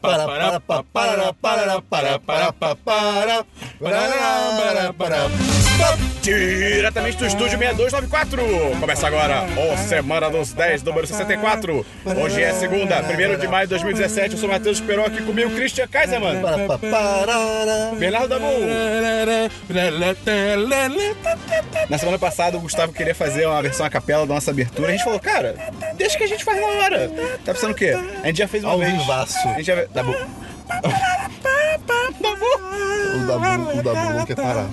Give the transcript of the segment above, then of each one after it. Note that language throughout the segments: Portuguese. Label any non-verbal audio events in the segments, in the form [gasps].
para, para, para, para, para, para, para, para, para, para. Diretamente do estúdio 6294. Começa agora o Semana dos 10, número 64. Hoje é segunda, 1 de maio de 2017. Eu sou Matheus Peron aqui comigo, Christian Kaiserman. Bernardo Dabu. Na semana passada, o Gustavo queria fazer uma versão a capela da nossa abertura. A gente falou, cara, deixa que a gente faz na hora. Tá pensando o quê? A gente já fez uma Ao vez. A gente já... Dabu. Dabu. O Dabu, o Dabu não quer parar.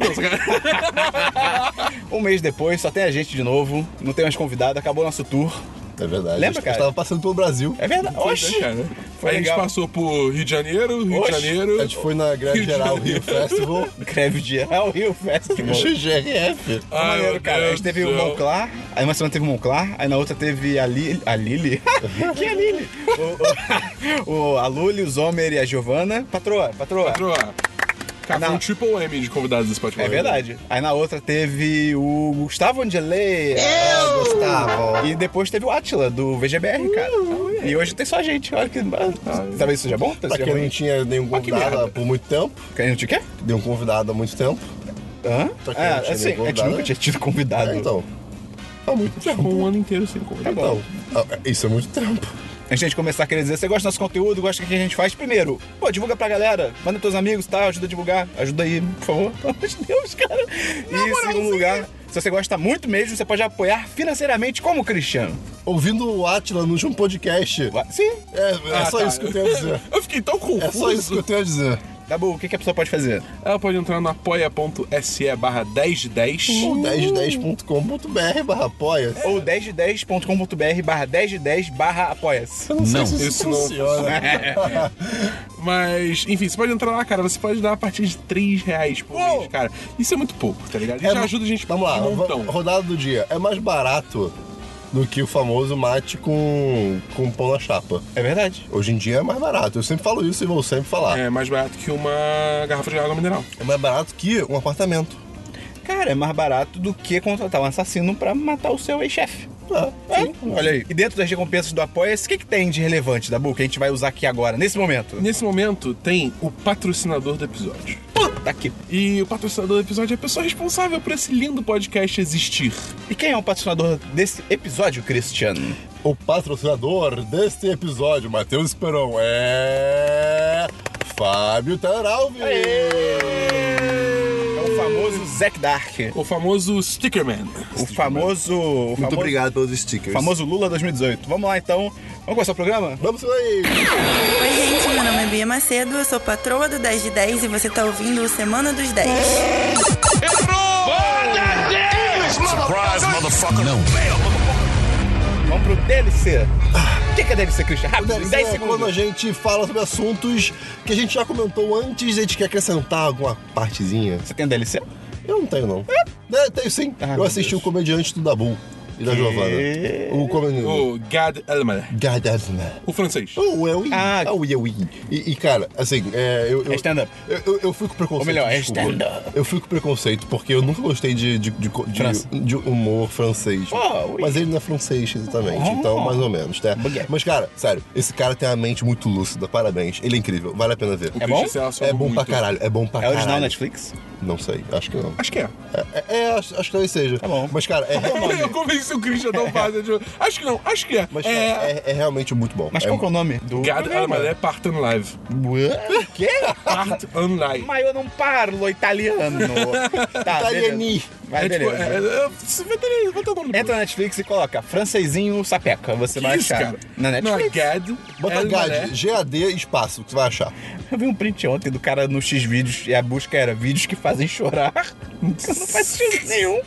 [laughs] Um mês depois, só tem a gente de novo. Não tem mais convidado. Acabou nosso tour. É verdade. Lembra, A gente cara? tava passando pelo Brasil. É verdade. Oxi. Né, cara? Foi a gente legal. passou por Rio de Janeiro, Rio Oxe, de Janeiro. A gente foi na Grande Rio [laughs] Geral. Rio Festival. Greve de Real Rio Festival. GRF. Ai, maneiro, cara. A gente teve o. Monclar, aí uma semana teve o Monclar, aí na outra teve a Lili. A Lili? [laughs] que é a Lili? O, o- [laughs] o- a Luli, o Zomer e a Giovana. Patroa, patroa. Patroa. Cara, Não. foi um triple M de convidados desse podcast. É verdade. Aí na outra teve o Gustavo Angelei. Ah, Gustavo. E depois teve o Atila, do VGBR, cara. E hoje tem só a gente. Olha que. Talvez seja bom? Pra quem não tinha nenhum Ah, convidado por muito tempo. Quem não te quer? Nenhum convidado há muito tempo. Hã? Quem não É, tinha assim, a gente nunca tinha tido convidado. É, então. Há muito Já tempo. ficou um ano inteiro sem convidado. Tá bom. Então, ah, isso é muito tempo. Antes de a gente começar a querer dizer, você gosta do nosso conteúdo, gosta do que a gente faz? Primeiro, pô, divulga pra galera, manda pros teus amigos, tá? Ajuda a divulgar, ajuda aí, por favor, [laughs] pelo amor de Deus, cara. E em segundo lugar, se você gosta muito mesmo, você pode apoiar financeiramente como Cristiano. Ouvindo o Atila no último podcast. Sim. É, é Ah, só tá. isso que eu tenho a dizer. Eu fiquei tão confuso. É só isso que eu tenho a dizer. Dabu, o que, que a pessoa pode fazer? Ela pode entrar no apoia.se barra 1010. Ou 1010.com.br barra apoia. Ou 1010.com.br barra 1010 barra apoia-se. Eu não sei Não, se isso, isso não funciona. [laughs] Mas, enfim, você pode entrar lá, cara. Você pode dar a partir de 3 reais por mês, cara. Isso é muito pouco, tá ligado? Isso já ajuda a gente Vamos lá, de montão. rodada do dia. É mais barato do que o famoso mate com, com pão na chapa. É verdade. Hoje em dia é mais barato. Eu sempre falo isso e vou sempre falar. É, É mais barato que uma garrafa de água mineral. mais barato que um apartamento. Cara, é mais barato do que contratar um assassino pra matar o seu ex-chefe. É. É, olha aí. E dentro das recompensas do Apoia-se, o que, que tem de relevante, Dabu, que a gente vai usar aqui agora, nesse momento? Nesse momento, tem o patrocinador do episódio. Puta que... E o patrocinador do episódio é a pessoa responsável por esse lindo podcast existir. E quem é o patrocinador desse episódio, Cristiano? O patrocinador deste episódio, Matheus Esperon, é. Fábio Taralvi. É o famoso Zack Dark. O famoso Stickerman. O famoso... O Muito famoso, obrigado pelos stickers. famoso Lula 2018. Vamos lá, então. Vamos começar o programa? Vamos aí. Oi, gente, meu nome é Bia Macedo, eu sou patroa do 10 de 10 e você tá ouvindo o Semana dos 10. Vamos pro DLC. O que, que é DLC, Cristiano? Rápido, em 10 é quando a segundos. gente fala sobre assuntos que a gente já comentou antes e a gente quer acrescentar alguma partezinha. Você tem DLC? Eu não tenho, não. É, tenho sim. Ah, eu assisti Deus. o comediante do Dabu e da Giovanna. O comediante. O Gad Elmaleh. Gadasna. O francês. O Eu Ah. Ah, o Eu E, e, cara, assim, é, eu. eu É stand-up. Eu, eu, eu fui com preconceito. Ou melhor, é stand-up. Eu fui com preconceito porque eu nunca gostei de, de, de, de- de humor francês. Oh, oui. Mas ele não é francês, exatamente. Oh. Então, mais ou menos, né? Baguette. Mas, cara, sério, esse cara tem a mente muito lúcida. Parabéns. Ele é incrível. Vale a pena ver. O É bom? É bom pra muito. caralho. É bom pra É caralho. original Netflix? Não sei. Acho que não. Acho que é. É, é, acho, acho que talvez seja. Tá bom. Mas, cara, é, Eu convenci o Christian tão fácil. de- [laughs] Acho que não, acho que é. mas, cara, é. é, é realmente muito bom. Mas é, qual que é o nome do Gad programa? Elmaleh Part on Live. O quê? Part on Live. Mas eu não parlo italiano. [laughs] Tá, Italiani. beleza. Vai, É tipo, beleza. é, é, você vai ter, vai ter o nome Entra na Netflix e coloca francesinho sapeca. Você Que vai isso, achar. cara? Na Não, é Netflix. Gad Bota. GAD, G-A-D, espaço, que você vai achar. Eu vi um print ontem do cara no X vídeos e a busca era vídeos que fazem chorar. [laughs] não faz sentido nenhum.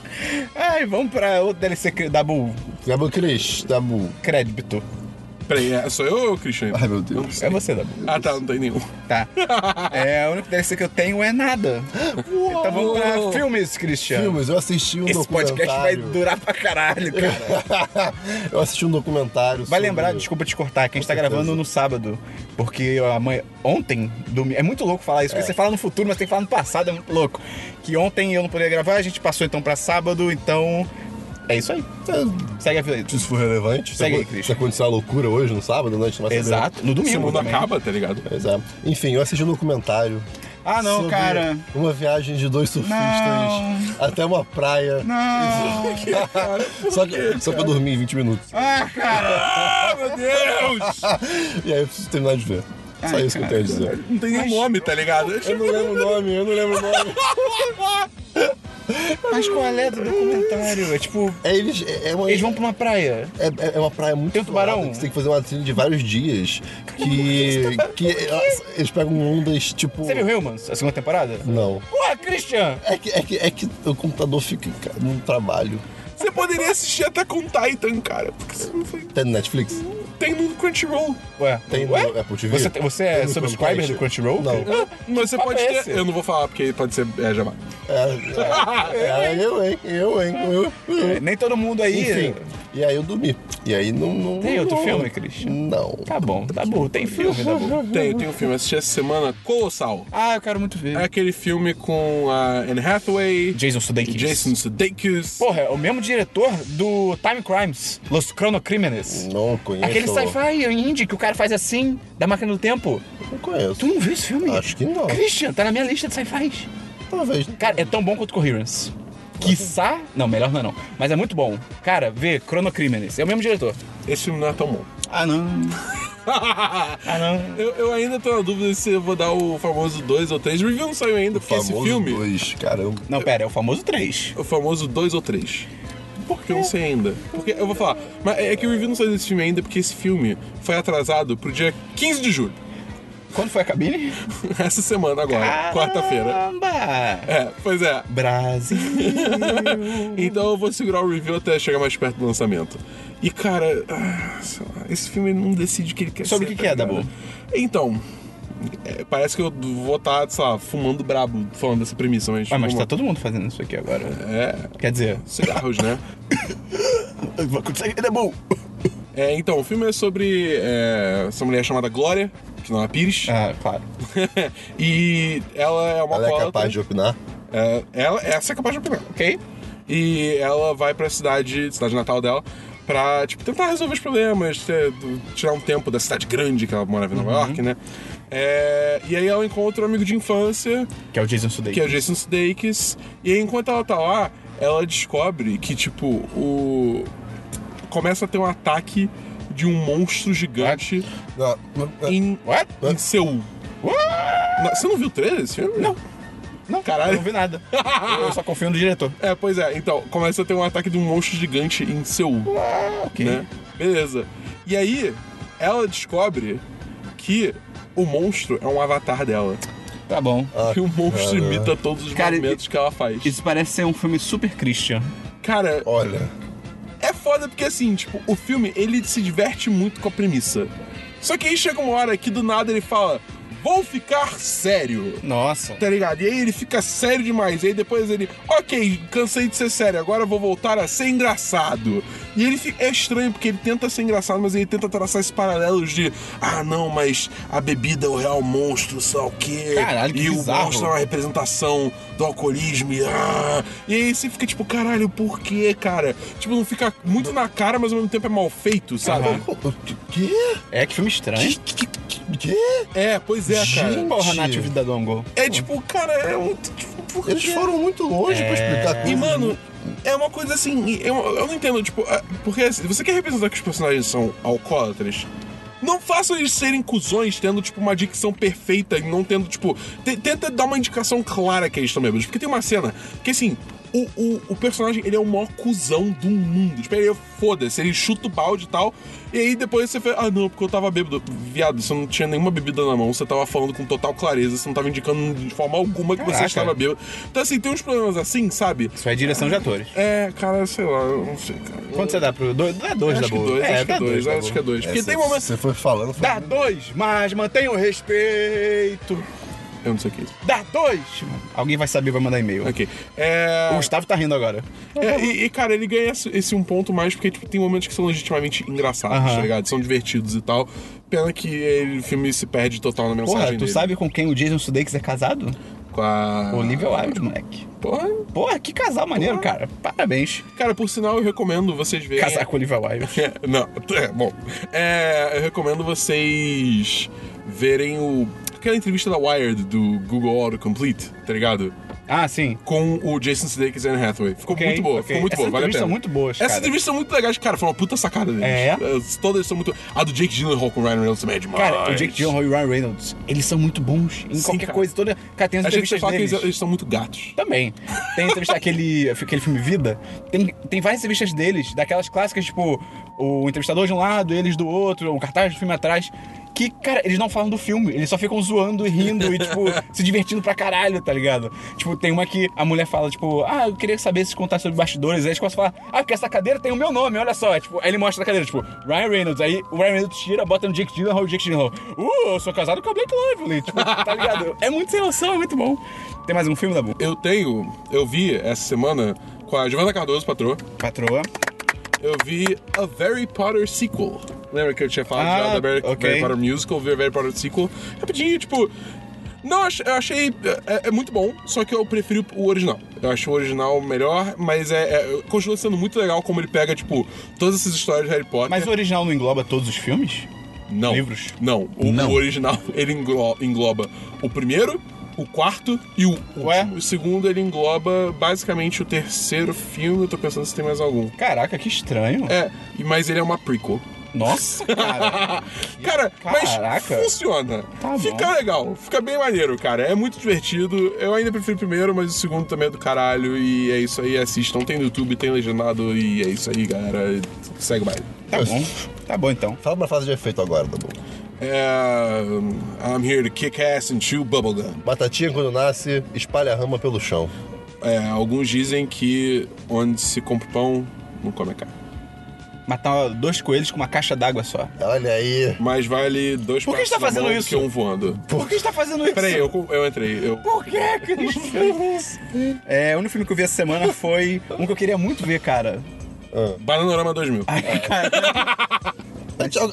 Ai, vamos pra outro DLC cre- da Bull. Dabu Cris, Dabu. Crédito. Peraí, é, sou eu ou o Christian? Ai, meu Deus. É você, Dabu. Ah, tá, não tem nenhum. Tá. [laughs] É, o único DLC que eu tenho é nada. Então vamos pra filmes, Christian. Filmes, eu assisti um Esse documentário. podcast vai durar pra caralho, cara. [laughs] eu assisti um documentário Vai sobre- lembrar, desculpa te cortar, que a gente tá gravando no sábado. Porque amanhã, ontem, domingo, é muito louco falar isso, porque você fala no futuro, mas tem que falar no passado, é muito louco. Que ontem eu não poderia gravar, a gente passou então pra sábado, então É isso aí. Segue a vida aí. Se isso for relevante, Segue se, aí, Christian. se acontecer uma loucura hoje, no sábado, né? A gente não vai saber. Exato. No O domingo mundo também. acaba, tá ligado? É. Enfim, eu assisti um documentário. Ah, não, sobre cara. Uma viagem de dois surfistas Não. até uma praia. Não. [laughs] Só, que, só pra dormir em 20 minutos. Ah, cara. Ah, meu Deus! [laughs] E aí eu preciso terminar de ver. Só Ai, isso que eu cara. tenho a dizer. Não tem nenhum nome, tá ligado? Eu não lembro o nome, eu não lembro o nome. [laughs] Mas qual é do documentário? É tipo, É, eles, é, é uma, eles vão pra uma praia. é, é uma praia muito Tem um tubarão? Você tem que fazer uma trilha de vários dias. Que, que elas- eles pegam ondas tipo. Você viu Humans, a segunda temporada? Não. Ué, Christian! É que, é, que, é que o computador fica cara, num trabalho. Você poderia assistir até com Titan, cara. Porque você não foi. Tem no Netflix? Tem no Crunchyroll. Ué, Tem no Ué? Apple TV? Você, você é Tem no subscriber do Crunchyroll? Não. Ah, Mas você pode é ter. Eu não vou falar porque pode ser é, Jabá. É, é, é, [laughs] eu, hein? Eu, hein? Eu, eu. É, Nem todo mundo aí. Enfim. E aí eu dormi. E aí não. não Tem outro não- filme, Christian? Não. Tá bom, tá bom. Tem filme, tá bom. Tem, tem um filme. Assisti essa semana, Colossal. Ah, eu quero muito ver. É aquele filme com a Anne Hathaway, Jason Sudeikis. Jason Sudeikis. Porra, é o mesmo diretor do Time Crimes, Los Chronocrimenes. Não conheço. Aquele sci-fi indie que o cara faz assim, da máquina do tempo. Não conheço. Tu não viu esse filme? Acho que não. Christian, tá na minha lista de sci-fis. Talvez. Cara, é tão bom quanto Coherence. Quiçá. Não, melhor não é não. Mas é muito bom. Cara, vê Chronocrimenes. É o mesmo diretor. Esse filme não é tão bom. Ah, não. [laughs] Ah, não. eu, eu ainda tô na dúvida se eu vou dar o famoso 2 ou 3. O review não saiu ainda, porque esse Famoso filme. dois, caramba. Não, pera, é o famoso 3. O famoso 2 ou 3. Porque eu não sei ainda. Porque eu vou falar. Mas é que o review não saiu desse filme ainda, porque esse filme foi atrasado pro dia 15 de julho. Quando foi a cabine? [laughs] Essa semana agora, quarta-feira. Caramba! É, pois é. Brasil. [laughs] Então eu vou segurar o review até chegar mais perto do lançamento. E cara, ah, sei lá, esse filme não decide o que ele quer Sobre ser. o que que é, ligado? Dabu? Então, é, parece que eu vou estar, sei lá, fumando brabo falando dessa premissa, mas. Ah, mas tá todo mundo fazendo isso aqui agora. É, Quer dizer, cigarros, né? [laughs] vai acontecer é bom. É, então, o filme é sobre é, essa mulher chamada Glória, que não é Pires. Ah, claro. [laughs] e ela é uma Ela é capaz de opinar? É, ela, essa é capaz de opinar. Ok? E ela vai pra cidade, cidade natal dela, pra, tipo, tentar resolver os problemas, ter- tirar um tempo da cidade grande que ela morava em Nova York, né? É, e aí ela encontra um amigo de infância, Que é o Jason Sudeikis. que é o Jason Sudeikis. E aí, enquanto ela tá lá, ela descobre que, tipo, o... Começa a ter um ataque de um monstro gigante Não. em, What? em Seul. Não, Você não viu o trailer desse filme? Não. Não, Caralho. eu não vi nada. eu só confio no diretor. É, pois é. Então, começa a ter um ataque de um monstro gigante em Seul. ok. né? Beleza. E aí, ela descobre que o monstro é um avatar dela. Tá bom. que o monstro cara. imita todos os Cara, movimentos que ela faz. Isso parece ser um filme super Christian. Cara, Olha. é foda porque assim, tipo, o filme, ele se diverte muito com a premissa. Só que aí chega uma hora que do nada ele fala, vou ficar sério. Nossa. Tá ligado? E aí ele fica sério demais. E aí depois ele, ok, cansei de ser sério, agora vou voltar a ser engraçado. E ele fica, é estranho porque ele tenta ser engraçado, mas ele tenta traçar esses paralelos de, ah não, mas a bebida é o real monstro, sei lá o quê. Caralho, que E bizarro. o monstro é uma representação do alcoolismo. E, ah. e aí você fica tipo, caralho, por quê, cara? Tipo, não fica muito na cara, mas ao mesmo tempo é mal feito, sabe? O quê? É, que filme estranho. Que? que- quê? É, pois é, cara. Gente. Porra, Nath Vida Dongo. É tipo, cara, é muito. Tipo, por Eles quê? foram muito longe pra explicar E, coisas. mano, é uma coisa assim, eu, eu não entendo, tipo, é, porque assim, você quer representar que os personagens são alcoólatras? Não faça eles serem cuzões tendo, tipo, uma dicção perfeita e não tendo, tipo. te- tenta dar uma indicação clara que eles estão bêbados. Porque tem uma cena que, assim, o, o, o personagem, ele é o maior cuzão do mundo. Tipo, ele é foda-se, ele chuta o balde e tal. E aí depois você fala, ah, não, porque eu tava bêbado. Viado, você não tinha nenhuma bebida na mão, você tava falando com total clareza, você não tava indicando de forma alguma que você Caraca. estava bêbado. Então, assim, tem uns problemas assim, sabe? Isso é direção de atores. É, cara, sei lá, eu não sei, cara. Quanto você dá pro dois? Dá dois da Acho que boa. dois, acho que dá é dois, da acho que é dois. Porque É, tem cê- momentos. Você foi falando. Foi... Dá dois, mas mantenha o respeito. Eu não sei o que é isso. Dá dois. Alguém vai saber, vai mandar e-mail. Ok. É. O Gustavo tá rindo agora. é, e, e, cara, ele ganha esse, esse um ponto mais porque tipo, tem momentos que são legitimamente engraçados, Aham. tá ligado? São divertidos e tal. Pena que ele- o filme se perde total na mensagem Porra, tu dele. sabe com quem o Jason Sudeikis é casado? Com a. Olivia Wilde, moleque. Porra, Porra, que casal maneiro, cara. Parabéns. Cara, por sinal, eu recomendo vocês verem. Casar com Olivia Wilde. [laughs] É, não, é, bom. É, eu recomendo vocês verem o. Aquela entrevista da Wired do Google Autocomplete, tá ligado? Ah, sim. Com o Jason Sudeikis e Anne Hathaway. Ficou Ok, muito boa, ok. ficou muito Essas boa, vale a pena. são muito boas, Essas entrevistas são muito legais, cara. Foi uma puta sacada deles. É? As- Todas são muito. A do Jake Gyllenhaal com o Ryan Reynolds também é demais. Cara, o Jake Gyllenhaal e o Ryan Reynolds, eles são muito bons em Sim, qualquer cara. coisa. Toda... Cara, tem as A gente entrevistas que deles. eles, eles são muito gatos. Também. Tem entrevista, [laughs] aquele, aquele filme Vida. Tem, tem várias entrevistas deles, daquelas clássicas, tipo, o entrevistador de um lado, eles do outro, um cartaz do filme atrás. Que, cara, eles não falam do filme, eles só ficam zoando e rindo e, tipo, [laughs] se divertindo pra caralho, tá ligado? Tipo, tem uma que a mulher fala, tipo, ah, eu queria saber se contar sobre bastidores. Aí eles começam a falar, ah, porque essa cadeira tem o meu nome, olha só. Tipo, aí ele mostra a cadeira, tipo, Ryan Reynolds. Aí o Ryan Reynolds tira, bota no Jake Gyllenhaal o Jake Gyllenhaal. Uh, eu sou casado com a Blake Lively. Tipo, tá ligado? É muito sem noção, é muito bom. Tem mais um filme, Dabu? Eu tenho. Eu vi essa semana com a Giovanna Cardoso, patroa. Patroa. Eu vi a Harry Potter sequel. Lembra que eu tinha falado Ah, já da Harry, ok. Harry Potter musical? Vi a Harry Potter sequel. Rapidinho, tipo. Não, eu achei. É, é muito bom, só que eu preferi o original. Eu acho o original melhor, mas é, é- continua sendo muito legal como ele pega, tipo, todas essas histórias de Harry Potter. Mas o original não engloba todos os filmes? Não. Livros? Não. O, Não. o original, [laughs] ele englo- engloba o primeiro, o quarto e o último. Ué? O segundo, ele engloba basicamente o terceiro filme. Eu tô pensando se tem mais algum. Caraca, que estranho. É, e- mas ele é uma prequel. Nossa, cara. [laughs] Cara, Caraca. mas funciona. Tá fica bom. legal, fica bem maneiro, cara. É muito divertido. Eu ainda prefiro o primeiro, mas o segundo também é do caralho. E é isso aí, assistam. Tem no YouTube, tem legendado. E é isso aí, galera. Segue o baile. Tá bom. Tá bom então. Fala uma frase de efeito agora, Dabu. É, I'm here to kick ass and chew bubblegum. Batatinha, quando nasce, espalha a rama pelo chão. É, alguns dizem que onde se compra pão, não come a carne. Matar dois coelhos com uma caixa d'água só. Olha aí. Mas vale dois Por que tá na fazendo isso? que um voando. Por que você tá fazendo isso? Peraí, eu, eu entrei. Eu, Por que que eles fez isso? É, o único filme que eu vi essa semana foi um que eu queria muito ver, cara. Bananorama 2000. Ai, cara. [laughs]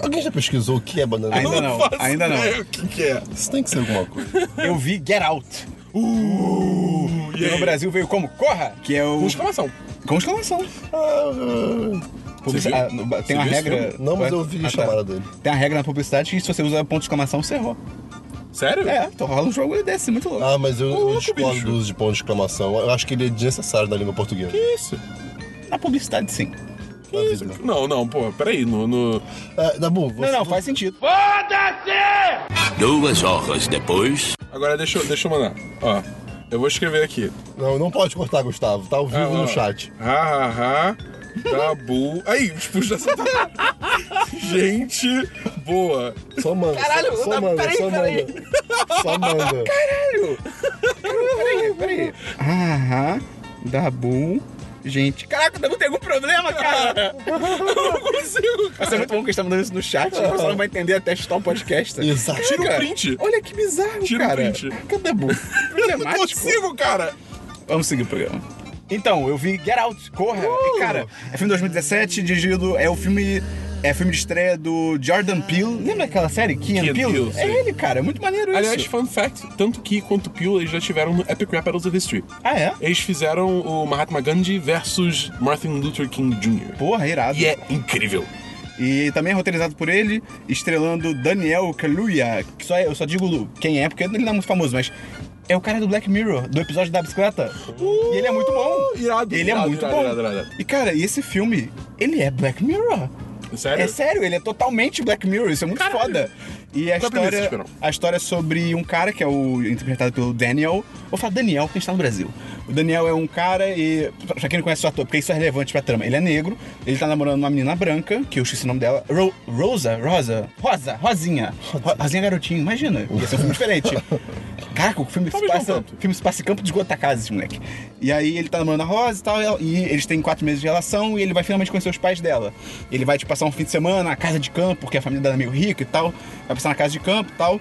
Alguém já pesquisou o que é banana? Ainda não, faço ainda não. O que, que é? Isso tem que ser alguma coisa. Eu vi Get Out. Uh, Que no Brasil veio como Corra, que é o. Com exclamação. Com exclamação. Publici- viu? ah, Tem uma regra. filme? Não, mas eu vi Ah, a tá. chamada dele. Tem uma regra na publicidade que se você usa ponto de exclamação, você errou. Sério? É, então rola um jogo desse, muito louco. Ah, mas eu, eu discordo do uso de ponto de exclamação. Eu acho que ele é desnecessário na língua portuguesa. Que isso? Na publicidade, sim. Vida. Não, não, pô, peraí. No, no... É, Dabu, você... Não, não, faz sentido. Duas horas depois. Agora deixa, eu- deixa eu mandar. Ó, eu vou escrever aqui. Não, não pode cortar, Gustavo. Tá ao vivo Ah, no chat. Ha, ha, ha. Tabu. Aí, expulsa essa. Gente boa. Só manda. Caralho, só, só não, manda, peraí, só peraí. manda. Só manda. Peraí, peraí. Aham. Dabu. Gente. Caraca, o Dabu tem algum problema, cara? [laughs] Eu não consigo, Vai ser muito bom que a gente tá mandando isso no chat. O pessoal não vai entender até chutar um podcast. Exato. Tira o print. Olha que bizarro, Tira o cara. print. Cadê? [laughs] Eu não consigo, cara. Vamos seguir o programa. Então, eu vi Get Out, Corra. E, cara, é filme de 2017, dirigido. É o filme. É filme de estreia do Jordan Peele. Lembra aquela série? Key and Key Peele? Peele, é ele, cara. É muito maneiro Aliás, isso. fun fact: tanto que quanto Peele eles já tiveram no Epic Rap Battles of History. Ah, é? Eles fizeram o Mahatma Gandhi versus Martin Luther King Jr. Porra, irado. E é incrível. E também é roteirizado por ele, estrelando Daniel Kaluuya, que só é- eu só digo quem é, porque ele não é muito famoso, mas é o cara do Black Mirror, do episódio da bicicleta. e ele é muito bom. irado, Ele é irado, muito irado, bom. irado, irado. E cara, e esse filme, ele é Black Mirror. Sério? É sério, ele é totalmente Black Mirror, isso é muito Caralho. foda. E a Qual premissa, história, Esperão? a história é sobre um cara que é o interpretado pelo Daniel. Vou falar Daniel porque a gente tá no Brasil. O Daniel é um cara e. Pra quem não conhece o ator, porque isso é relevante pra trama. Ele é negro, ele tá namorando uma menina branca, que eu esqueci o nome dela. Ro- Rosa? Rosa? Rosa, Rosinha. Ro- Rosinha Garotinho, imagina. Ia ser um filme diferente. [laughs] Caraca, o filme se não passa. filme se passa em campo de esgotar-casa, esse moleque. E aí ele tá namorando a Rosa e tal, e eles têm quatro meses de relação e ele vai finalmente conhecer os pais dela. Ele vai, tipo, passar um fim de semana na casa de campo, porque a família dela é meio rica e tal. Vai passar na casa de campo e tal.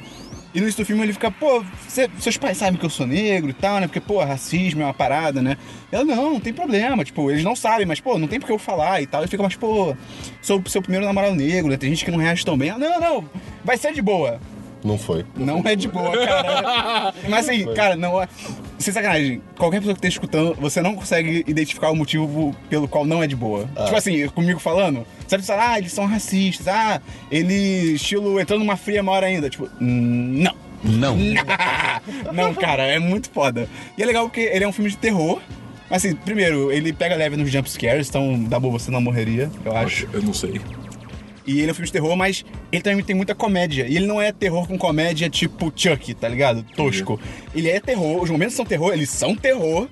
E no início do filme ele fica, pô, cê- seus pais sabem que eu sou negro e tal, né? Porque, pô, racismo é uma parada, né? Ela, não, não tem problema, tipo, eles não sabem, mas, pô, não tem por que eu falar e tal. Ele fica, mas, pô, sou seu primeiro namorado negro, né? Tem gente que não reage tão bem. Ela, não, não, vai ser de boa. Não foi. Não é de boa, cara. [laughs] Mas assim, cara, não é. Sem sacanagem, qualquer pessoa que esteja escutando, você não consegue identificar o motivo pelo qual não é de boa. Tipo assim, comigo falando, você fala, ah, eles são racistas, ah, ele, estilo, entrando numa fria maior ainda. Tipo, hum, não. Não. [laughs] Não, cara, é muito foda. E é legal porque ele é um filme de terror. Mas assim, primeiro, ele pega leve nos jump scares, então dá boa você não morreria, eu acho. Eu não sei. E ele é um filme de terror, mas ele também tem muita comédia. E ele não é terror com comédia tipo Chuck, tá ligado? Tosco. Ele é terror, os momentos são terror, eles são terror.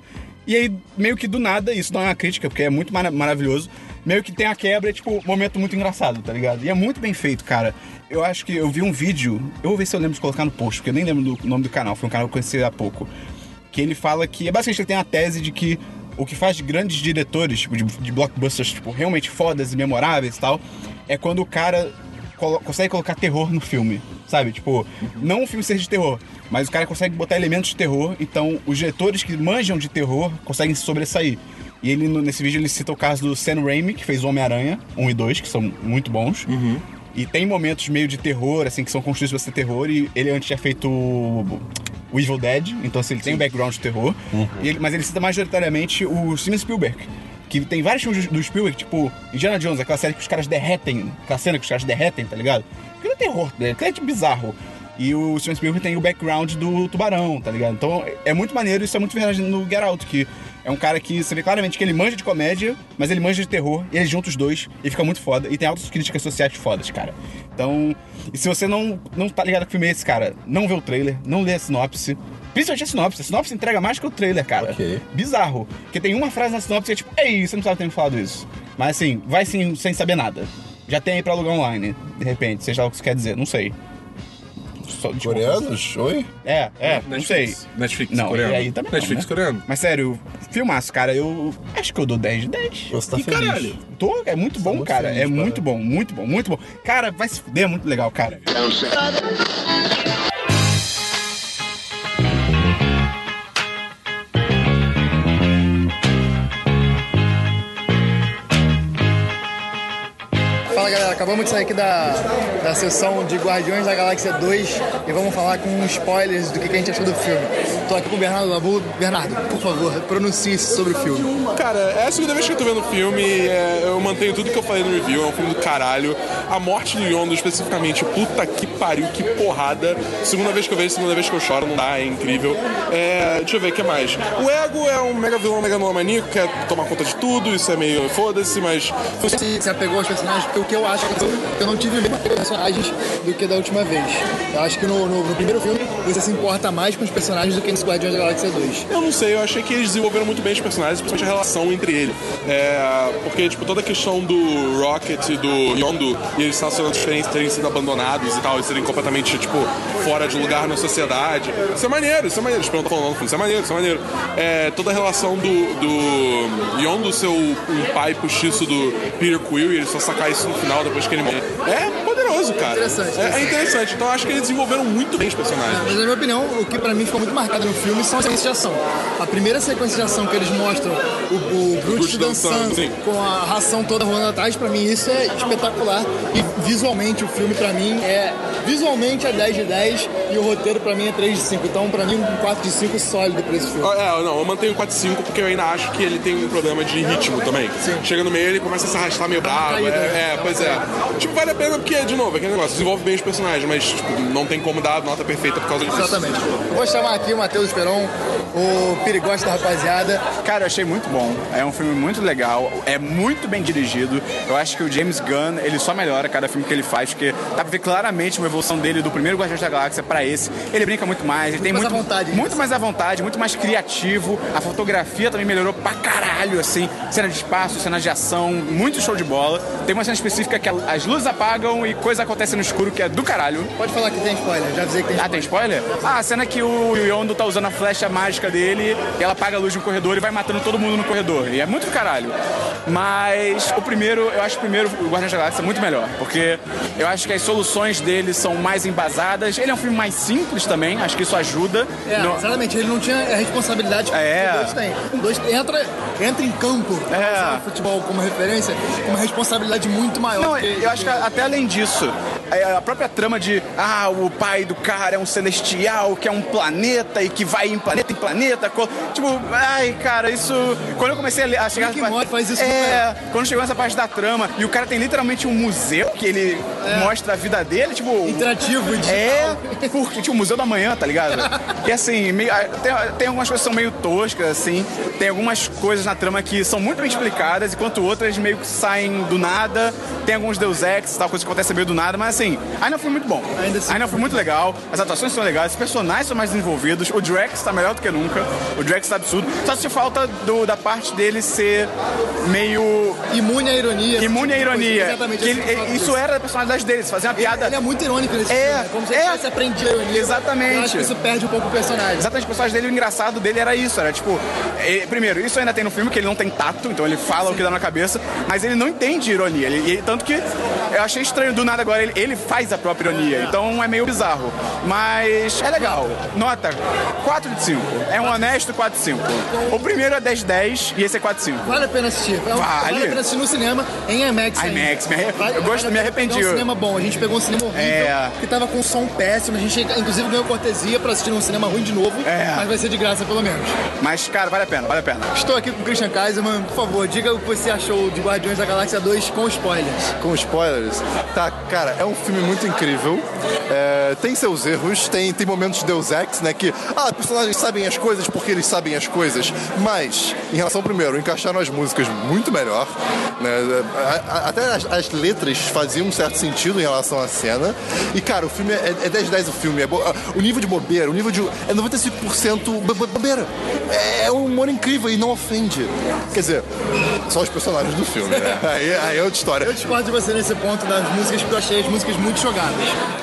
E aí, meio que do nada, isso não é uma crítica, porque é muito mara- maravilhoso. Meio que tem a quebra, é tipo, um momento muito engraçado, tá ligado? E é muito bem feito, cara. Eu acho que eu vi um vídeo, eu vou ver se eu lembro de colocar no post, porque eu nem lembro do nome do canal, foi um canal que eu conheci há pouco. Que ele fala que, é basicamente, ele tem a tese de que o que faz grandes diretores, tipo, de, de blockbusters, tipo, realmente fodas e memoráveis e tal, é quando o cara colo- consegue colocar terror no filme, sabe? Tipo, não o filme ser de terror, mas o cara consegue botar elementos de terror, então os diretores que manjam de terror conseguem se sobressair. E ele, nesse vídeo, ele cita o caso do Sam Raimi, que fez Homem-Aranha 1 e 2, que são muito bons. E tem momentos meio de terror, assim, que são construídos pra ser terror, e ele antes tinha feito o Evil Dead, então assim, ele tem um background de terror, e ele- mas ele cita majoritariamente o Steven Spielberg. Que tem vários filmes do Spielberg, tipo Indiana Jones, aquela série que os caras derretem, aquela cena que os caras derretem, tá ligado? Aquilo é terror, né? aquilo é tipo bizarro. E o Steven Spielberg tem o background do tubarão, tá ligado? Então é muito maneiro, isso é muito verdade no Get Out, que é um cara que você vê claramente que ele manja de comédia, mas ele manja de terror, e ele junta os dois, e fica muito foda. E tem altas críticas sociais fodas, cara. Então, e se você não, não tá ligado que o filme é esse, cara, não vê o trailer, não lê a sinopse. Principalmente a sinopse. A sinopse entrega mais que o trailer, cara. Ok. Bizarro. Porque tem uma frase na sinopse que é tipo, ei, você não sabe ter me falado isso. Mas assim, vai sim, sem saber nada. Já tem aí pra alugar online, de repente, seja lá o que isso quer dizer, não sei. Só, tipo, Coreanos? Oi? É, é, não sei. Netflix. Netflix Não, coreano. e aí também não, Netflix né? coreano. Mas sério, filmaço, cara, eu acho que eu dou 10 de 10. Você tá E feliz. caralho. Tô, é muito bom, muito cara. feliz, é cara. muito bom, muito bom, muito bom. Cara, vai se fuder, é muito legal, cara. Fala galera, acabamos de sair aqui da, da sessão de Guardiões da Galáxia 2 e vamos falar com spoilers do que, que a gente achou do filme. Tô aqui com o Bernardo Labu. Bernardo, por favor, pronuncie-se sobre o filme. Cara, é a segunda vez que eu tô vendo o filme, é, eu mantenho tudo que eu falei no review, é um filme do caralho. A morte do Yondo, especificamente, puta que pariu, que porrada. Segunda vez que eu vejo, segunda vez que eu choro, não dá, é incrível. É, deixa eu ver, o que mais? O Ego é um mega vilão, mega maníaco, quer tomar conta de tudo, isso é meio foda-se, mas... Você se apegou aos personagens, porque o que eu acho que eu, não tive mesmo personagens do que da última vez. Eu acho que no, no- no primeiro filme você se importa mais com os personagens do que nos Guardiões da Galáxia 2. Eu não sei, eu achei que eles desenvolveram muito bem os personagens, principalmente a relação entre eles. É, porque, tipo, toda a questão do Rocket e do Yondo, e eles estacionando diferentes, terem sido abandonados e tal, e serem completamente, tipo, fora de lugar na sociedade. Isso é maneiro, isso é maneiro. Tipo, eu não tô falando, isso é maneiro, isso é maneiro. É, toda a relação do, do Yondo ser o, um pai postiço do Peter Quill, e ele só sacar isso no final, depois que ele morre. É poderoso, cara. Interessante, É, é interessante. Então acho que eles desenvolveram muito bem os personagens. Mas na minha opinião, o que pra mim ficou muito marcado no filme são as sequências de ação. A primeira sequência de ação que eles mostram o, o Groot Groot dançando, dançando sim. com a ração toda rolando atrás, pra mim isso é espetacular. E visualmente o filme pra mim é visualmente é 10 de 10 e o roteiro pra mim é 3 de 5. Então pra mim um 4 de 5 sólido pra esse filme. É, não, eu mantenho o 4-5 porque eu ainda acho que ele tem um problema de ritmo também. Chega no meio ele começa a se arrastar meio bravo. caída, É, né? é, pois é. Tipo, vale a pena porque, de novo, é aquele negócio, desenvolve bem os personagens, mas tipo, não tem como dar a nota perfeita por causa disso. Exatamente. Eu vou chamar aqui o Matheus Esperon, o perigoso da rapaziada. Cara, eu achei muito bom. É um filme muito legal, é muito bem dirigido. Eu acho que o James Gunn, ele só melhora cada filme que ele faz, porque dá pra ver claramente uma evolução dele do primeiro Guardiões da Galáxia pra esse. Ele brinca muito mais, ele tem mais muito, à vontade muito nisso. mais à vontade, muito mais criativo. A fotografia também melhorou pra caralho, assim. Cena de espaço, cena de ação, muito show de bola. Tem uma cena específica que as luzes apagam e coisa acontece no escuro que é do caralho. Pode falar que tem spoiler, já avisei que tem Ah, tem spoiler? Ah, a cena que o Yondo tá usando a flecha mágica dele e ela apaga a luz um corredor e vai matando todo mundo no corredor. E é muito do caralho. Mas o primeiro, eu acho o primeiro, o Guardiões da Galáxia, muito melhor. Porque eu acho que as soluções dele são mais embasadas. Ele é um filme mais simples também, acho que isso ajuda. É, No- exatamente, ele não tinha a responsabilidade que É. o dois tem. O dois entra, entra em campo, É. futebol como referência, uma responsabilidade muito maior. Não, do que- eu acho que até além disso, a própria trama de ah, o pai do cara é um celestial, que é um planeta e que vai em planeta em planeta Tipo, ai, cara, isso. Quando eu comecei a, chegar Rick and Morty faz isso É, quando chegou nessa parte da trama, e o cara tem literalmente um museu que ele mostra a vida dele, tipo. Interativo, digital. É, porque tipo, o Museu da Manhã, tá ligado? E assim, meio- tem, tem algumas coisas que são meio toscas, assim. Tem algumas coisas na trama que são muito bem explicadas, enquanto outras meio que saem do nada. Tem alguns Deus Ex, tal, coisa que acontece meio do nada, mas assim, ainda foi muito bom. Ainda assim ainda foi muito legal, as atuações são legais, os personagens são mais desenvolvidos, o Drax tá melhor do que nunca, o Drax tá absurdo. Só se falta do- da parte dele ser meio Imune à ironia. imune à tipo coisa. ironia. Exatamente. Que ele- tipo de isso era da personalidade dele, fazer uma piada. Ele é muito irônico nesse É, filme, né? Como se ele é. tivesse aprendido a ironia. Exatamente. Eu acho que isso perde um pouco o personagem. Exatamente, o personagem dele, o engraçado dele era isso, era tipo, ele- primeiro, isso ainda tem no filme, que ele não tem tato, então ele fala o que dá na cabeça, mas ele não entende ironia, ele, tanto que eu achei estranho do nada agora, ele, ele faz a própria ironia, então é meio bizarro, mas é legal, nota 4 de 5, é um honesto 4 de 5, o primeiro é 10 de 10 e esse é 4 de 5. Vale a pena assistir. É um- Vale. a pena assistir no cinema, em IMAX. IMAX, me arre- Vale- eu gosto- vale me arrependi. pegar um cinema bom. A gente pegou um cinema horrível, É. que tava com som péssimo. A gente, inclusive, ganhou cortesia pra assistir num cinema ruim de novo. É. Mas vai ser de graça, pelo menos. Mas, cara, vale a pena, vale a pena. Estou aqui com o Christian Kaiserman. Por favor, diga o que você achou de Guardiões da Galáxia 2 com spoilers. com spoilers. Tá, cara, é um filme muito incrível. É, tem seus erros, tem, tem momentos de Deus Ex, né? Que, ah, personagens sabem as coisas porque eles sabem as coisas. Mas, em relação, primeiro, encaixaram as músicas muito melhor. Né? Até as, as letras faziam um certo sentido em relação à cena. E, cara, o filme é, é 10 de 10 o filme. É bo- o nível de bobeira, o nível de. É 95% bo- bo- bobeira. É um humor incrível e não ofende. Quer dizer, só os personagens do filme, né? [laughs] Aí, aí é outra história. Eu discordo de você nesse ponto das músicas, porque eu achei as músicas muito jogadas.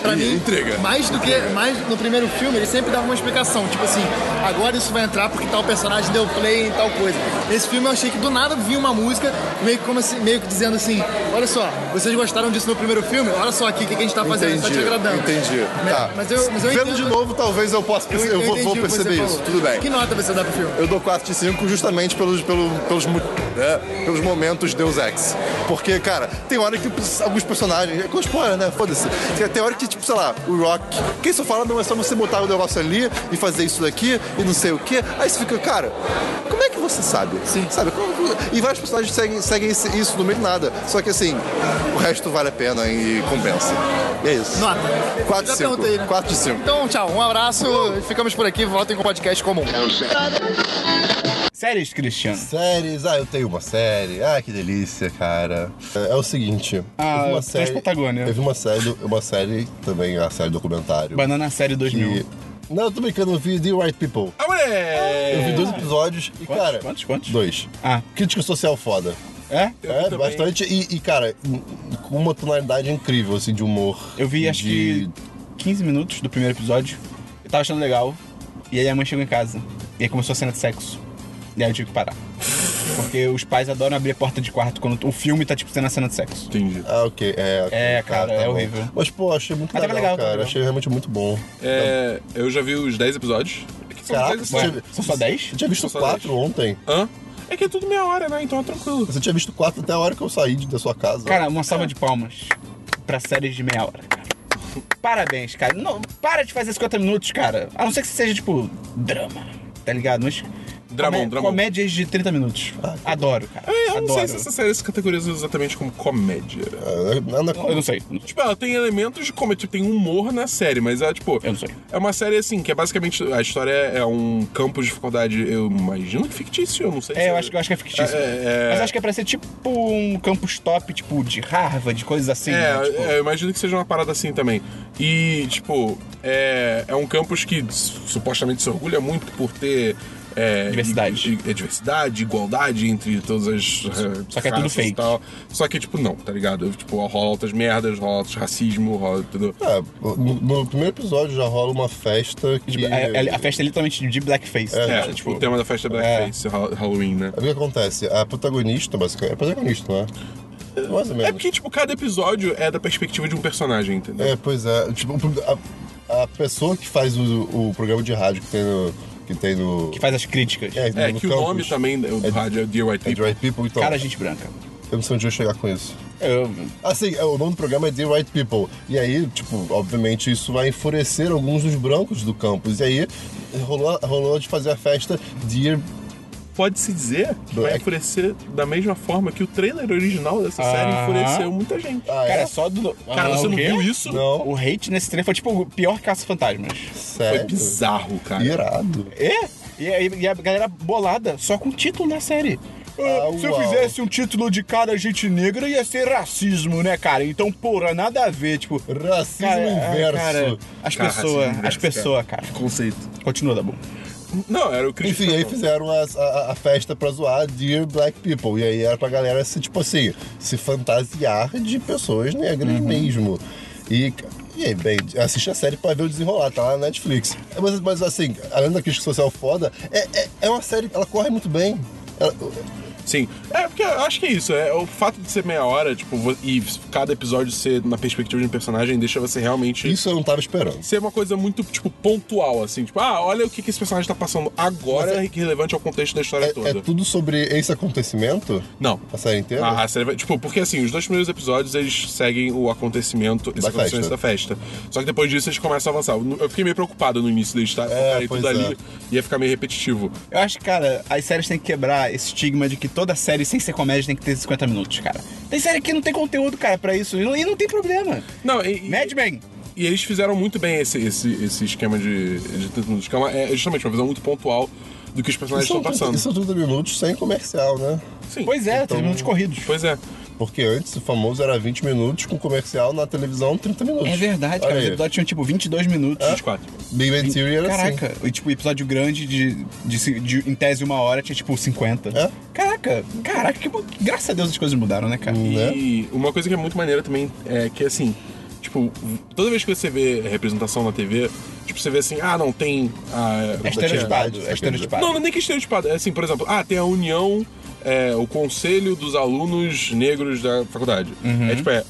Pra E- mim, mais do que. Mais no primeiro filme, ele sempre dava uma explicação. Tipo assim, agora isso vai entrar porque tal personagem deu play em tal coisa. Nesse filme eu achei que do nada vinha uma música, meio que, como assim, meio que dizendo assim: olha só, vocês gostaram disso no primeiro filme? Olha só aqui o que a gente tá fazendo, tá te agradando. Entendi. Tá. Mas eu, mas eu Vendo entendo- de novo, talvez eu possa eu, eu, vou, entendi vou você perceber isso. Tudo bem. Que nota você dá pro filme? Eu dou 4 de 5 justamente pelos, pelo, pelos, mu- é, pelos momentos Deus Ex. Porque, cara, tem hora que alguns personagens. É com spoiler, né? Foda-se. Tem- hora que, tipo, sei lá, o Rock. Quem só fala não é só você botar o negócio ali e fazer isso daqui e não sei o quê. Aí você fica, cara, como é que você sabe? Sim. Sabe? Como- E vários personagens seguem, seguem isso no meio do nada. Só que assim, o resto vale a pena e compensa. E é isso. Nota. 4 Já de 5. perguntei, né? 4 de 5. Então, tchau, um abraço, ficamos por aqui, voltem com o podcast comum. Séries, Cristiano? Séries, ah, eu tenho uma série. Ah, que delícia, cara. É, é o seguinte. Ah, eu vi uma série. Transpatagônia. Eu vi uma série, uma série também, a série documentário. Banana Série 2000. que- Não, eu tô brincando, eu vi The Right People. Ah, moleque! Eu vi dois episódios e, Quantos? cara. Quantos? Quantos? Dois. Ah, Crítica social foda. é? é, também. bastante. E, e, cara, com uma tonalidade incrível, assim, de humor. Eu vi acho de... que 15 minutos do primeiro episódio. Eu tava achando legal. E aí a mãe chegou em casa. E aí começou a cena de sexo. E aí eu tive que parar. Porque os pais adoram abrir a porta de quarto quando o filme tá tipo tendo a cena de sexo. Entendi. Ah, ok. É, ok, É, cara, tá é bom. horrível. Mas, pô, achei muito Mas tava legal, legal, tava cara. legal. Achei realmente muito bom. É, eu já vi os 10 episódios. É que são Caraca, 10 você episódios. tinha, São só 10? você tinha visto São só quatro dez. ontem. Hã? É que é tudo meia hora, né? Então é tranquilo. Você tinha visto quatro até a hora que eu saí de- da sua casa. Cara, uma salva de palmas pra séries de meia hora, cara. Parabéns, cara. Não, para de fazer 50 minutos, cara. A não ser que seja, tipo, drama, tá ligado? Mas. Dramão, comé- dramão. Comédias de 30 minutos. Adoro, cara. É, eu não Adoro. sei se essa série se categoriza exatamente como comédia. Ah, Nada Eu não sei. Tipo, ela tem elementos de comédia, tipo, tem humor na série, mas é tipo. Eu não sei. É uma série assim, que é basicamente. A história é um campus de faculdade, eu imagino que fictício, eu não sei se É, eu acho, eu acho que é fictício. É, é, é. Mas acho que é pra ser tipo um campus top, tipo, de Harvard, coisas assim. É, né? Tipo, é, eu imagino que seja uma parada assim também. E, tipo, é, é um campus que supostamente se orgulha muito por ter. É, Diversidade. i- i- é, diversidade, igualdade entre todas as. é, Só que é tudo e fake. tal. Só que, tipo, não, tá ligado? Tipo, rola outras merdas, rola outros racismo, rola tudo. É, no, no primeiro episódio já rola uma festa que. tipo, é- é- a festa é literalmente de blackface. É, né? É, tipo, o tema da festa é Blackface, Ha- Halloween, né? O que acontece? A protagonista, basicamente. É protagonista, não é? Mais ou É menos. porque, tipo, cada episódio é da perspectiva de um personagem, entendeu? É, pois é. Tipo, a, a pessoa que faz o, o programa de rádio que tem no. Que tem no. Que faz as críticas. É, É, no que o campus. nome também do É- rádio é Dear White É People. Dry People, então. Cara, gente branca. Eu não sei onde eu chegar com isso. Eu- Assim, é, o nome do programa é The Right People. E aí, tipo, obviamente isso vai enfurecer alguns dos brancos do campus. E aí rolou, rolou de fazer a festa Dear Pode-se dizer que vai enfurecer da mesma forma que o trailer original dessa série Aham. enfureceu muita gente. Ah, Cara, é? só do. Cara, Ah, você não viu isso? Não. O hate nesse trailer foi tipo o pior caça-fantasmas. Foi Sério? bizarro, cara. Irado. É? E, aí- e a galera bolada só com o título da série. Ah, Ah, se eu fizesse um título de cara gente negra, ia ser racismo, né, cara? Então, porra, nada a ver, tipo. Racismo Cara, inverso. cara, as pessoas, as pessoas, cara. Conceito. Continua, Dabu. Não, era o Chris Enfim, aí fizeram a, a- a festa pra zoar Dear Black People. E aí era pra galera se, tipo assim, se fantasiar de pessoas negras mesmo. E, e aí, bem, assiste a série pra ver o desenrolar, tá lá na Netflix. Mas, mas assim, além da crítica social foda, é, é, é uma série, ela corre muito bem. Ela- Sim. É, porque eu acho que é isso. É, o fato de ser meia hora, tipo, e cada episódio ser na perspectiva de um personagem deixa você realmente. isso eu não tava esperando. Ser uma coisa muito, tipo, pontual, assim. Tipo, ah, olha o que, que esse personagem tá passando agora Mas que relevante ao contexto da história É, toda. é tudo sobre esse acontecimento? Não. A série inteira? A, a série vai, tipo, porque assim, os dois primeiros episódios eles seguem o acontecimento, esse Da acontecimento da festa. Só que depois disso eles começam a avançar. Eu fiquei meio preocupado no início deles estar É, tudo pois ali. é. Ia ficar meio repetitivo. Eu acho que, cara, as séries têm que quebrar esse estigma de que toda série, sem ser comédia, tem que ter 50 minutos, cara. Tem série que não tem conteúdo, cara, pra isso. E não, e não tem problema. Não, e, e- Mad Men. E eles fizeram muito bem esse, esse, esse esquema de, de 30 minutos, que é, uma- é justamente uma visão muito pontual do que os personagens Isso estão são, 30, passando. isso são 30 minutos sem comercial, né? Sim. Pois é, Então- 30 minutos corridos. Pois é. Porque antes o famoso era 20 minutos com comercial na televisão 30 minutos. É verdade, cara. Os episódios tinham tipo 22 minutos. 24. Big Bang Theory era assim. Caraca, e tipo, episódio grande de, de, de- em tese uma hora tinha tipo 50. É? Caraca, caraca, que, bo- graças a Deus as coisas mudaram, né, cara? Né? E uma coisa que é muito maneira também é que, assim, tipo, toda vez que você vê representação na TV, tipo, você vê assim, ah, não, tem. A, É estereotipado, é estereotipado. Não, não é nem que estereotipado. É assim, por exemplo, ah, tem a união, é, o conselho dos alunos negros da faculdade. É tipo, é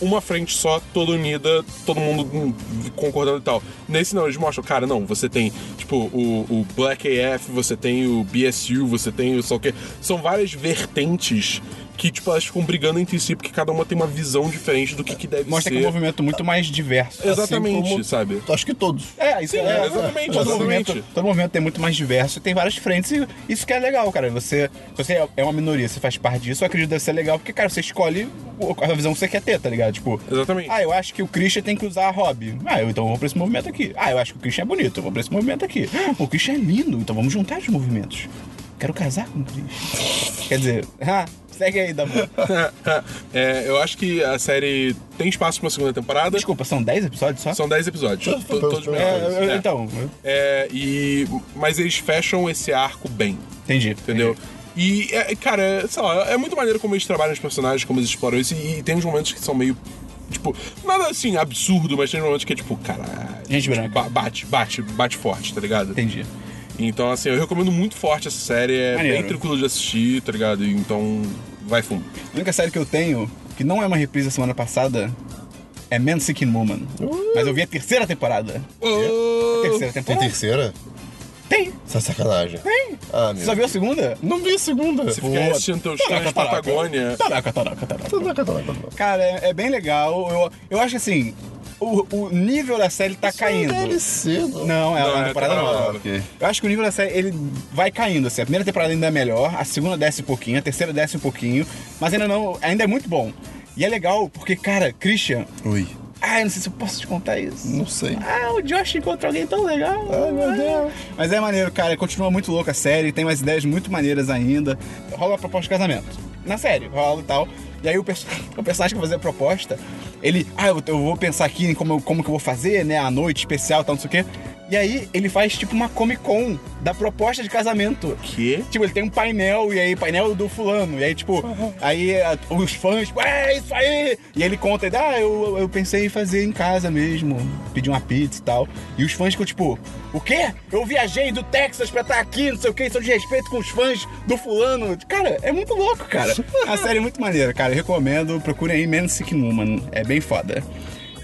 uma frente só, toda unida, todo mundo concordando e tal. Nesse não, eles mostram, cara, não, você tem, tipo, o, o Black AF, você tem o BSU, você tem o só o quê. São várias vertentes que, tipo, elas ficam brigando entre si, porque cada uma tem uma visão diferente do que, que deve Mostra ser. que é um movimento muito mais diverso. Exatamente, Assim como- sabe? Acho que todos. É, isso Sim, é, exatamente, todo exatamente. movimento, todo movimento é muito mais diverso e tem várias frentes e isso que é legal, cara. Você, você é uma minoria, você faz parte disso, eu acredito que deve ser legal, porque, cara, você escolhe a visão que você quer ter, tá ligado? Tipo, Exatamente. ah, eu acho que o Christian tem que usar hobby. Ah, eu, então vou pra esse movimento aqui. Ah, eu acho que o Christian é bonito, eu vou pra esse movimento aqui. O Christian é lindo, então vamos juntar os movimentos. Quero casar com o Christian. Quer dizer, ah, segue aí, Dabu. [laughs] É, eu acho que a série tem espaço pra uma segunda temporada. Desculpa, são 10 episódios só? São 10 episódios. to- Todos bem É, É. então, É, e, mas eles fecham esse arco bem, entendi. entendeu? E, é, cara, é, sei lá, é muito maneiro como eles trabalham os personagens, como eles exploram isso, e, e tem uns momentos que são meio. Tipo, nada assim absurdo, mas tem uns momentos que é tipo, caralho. Gente tipo, branca. ba- Bate, bate, bate forte, tá ligado? Entendi. Então, assim, eu recomendo muito forte essa série, é Maneiro. bem tranquilo de assistir, tá ligado? Então, vai fundo. A única série que eu tenho, que não é uma reprise da semana passada, é Man Seeking Woman. Mas eu vi a terceira temporada. Oh! Terceira Tem temporada. terceira? Tem. Essa é sacanagem. Tem. Ah, Você meu. só viu a segunda? Não vi a segunda. Você fica assistindo teus taraca. Patagônia. Taraca, taraca, taraca. Taraca, taraca, taraca. Cara, é, é bem legal. Eu, eu acho assim, o, o nível da série tá caindo. Isso é DLC, não? Não, é Não, uma é temporada nova. nova. Ok. Eu acho que o nível da série, ele vai caindo, assim. A primeira temporada ainda é melhor, a segunda desce um pouquinho, a terceira desce um pouquinho, mas ainda não, ainda é muito bom. E é legal, porque, cara, Christian... Ui. Ai, não sei se eu posso te contar isso. Não sei. Ah, o Josh encontra alguém tão legal. Ai, meu Deus. Mas é maneiro, cara. Continua muito louca a série, tem umas ideias muito maneiras ainda. Rola a proposta de casamento. Na série, rola e tal. E aí o, perso- [laughs] o personagem que vai fazer a proposta, ele, ah, eu, eu vou pensar aqui em como, como que eu vou fazer, né? A noite especial e tal, não sei o quê. E aí ele faz tipo uma Comic Con da proposta de casamento. Que? Tipo, ele tem um painel, e aí, painel do fulano. E aí, tipo, aí a- os fãs, tipo, é isso aí! E ele conta, ah, eu, eu pensei em fazer em casa mesmo, pedir uma pizza e tal. E os fãs ficam, tipo, o quê? Eu viajei do Texas pra estar aqui, não sei o quê, isso é de respeito com os fãs do fulano. Cara, é muito louco, cara. A série é muito maneira, cara. Eu recomendo, procurem aí Man Seeking Woman. É bem foda.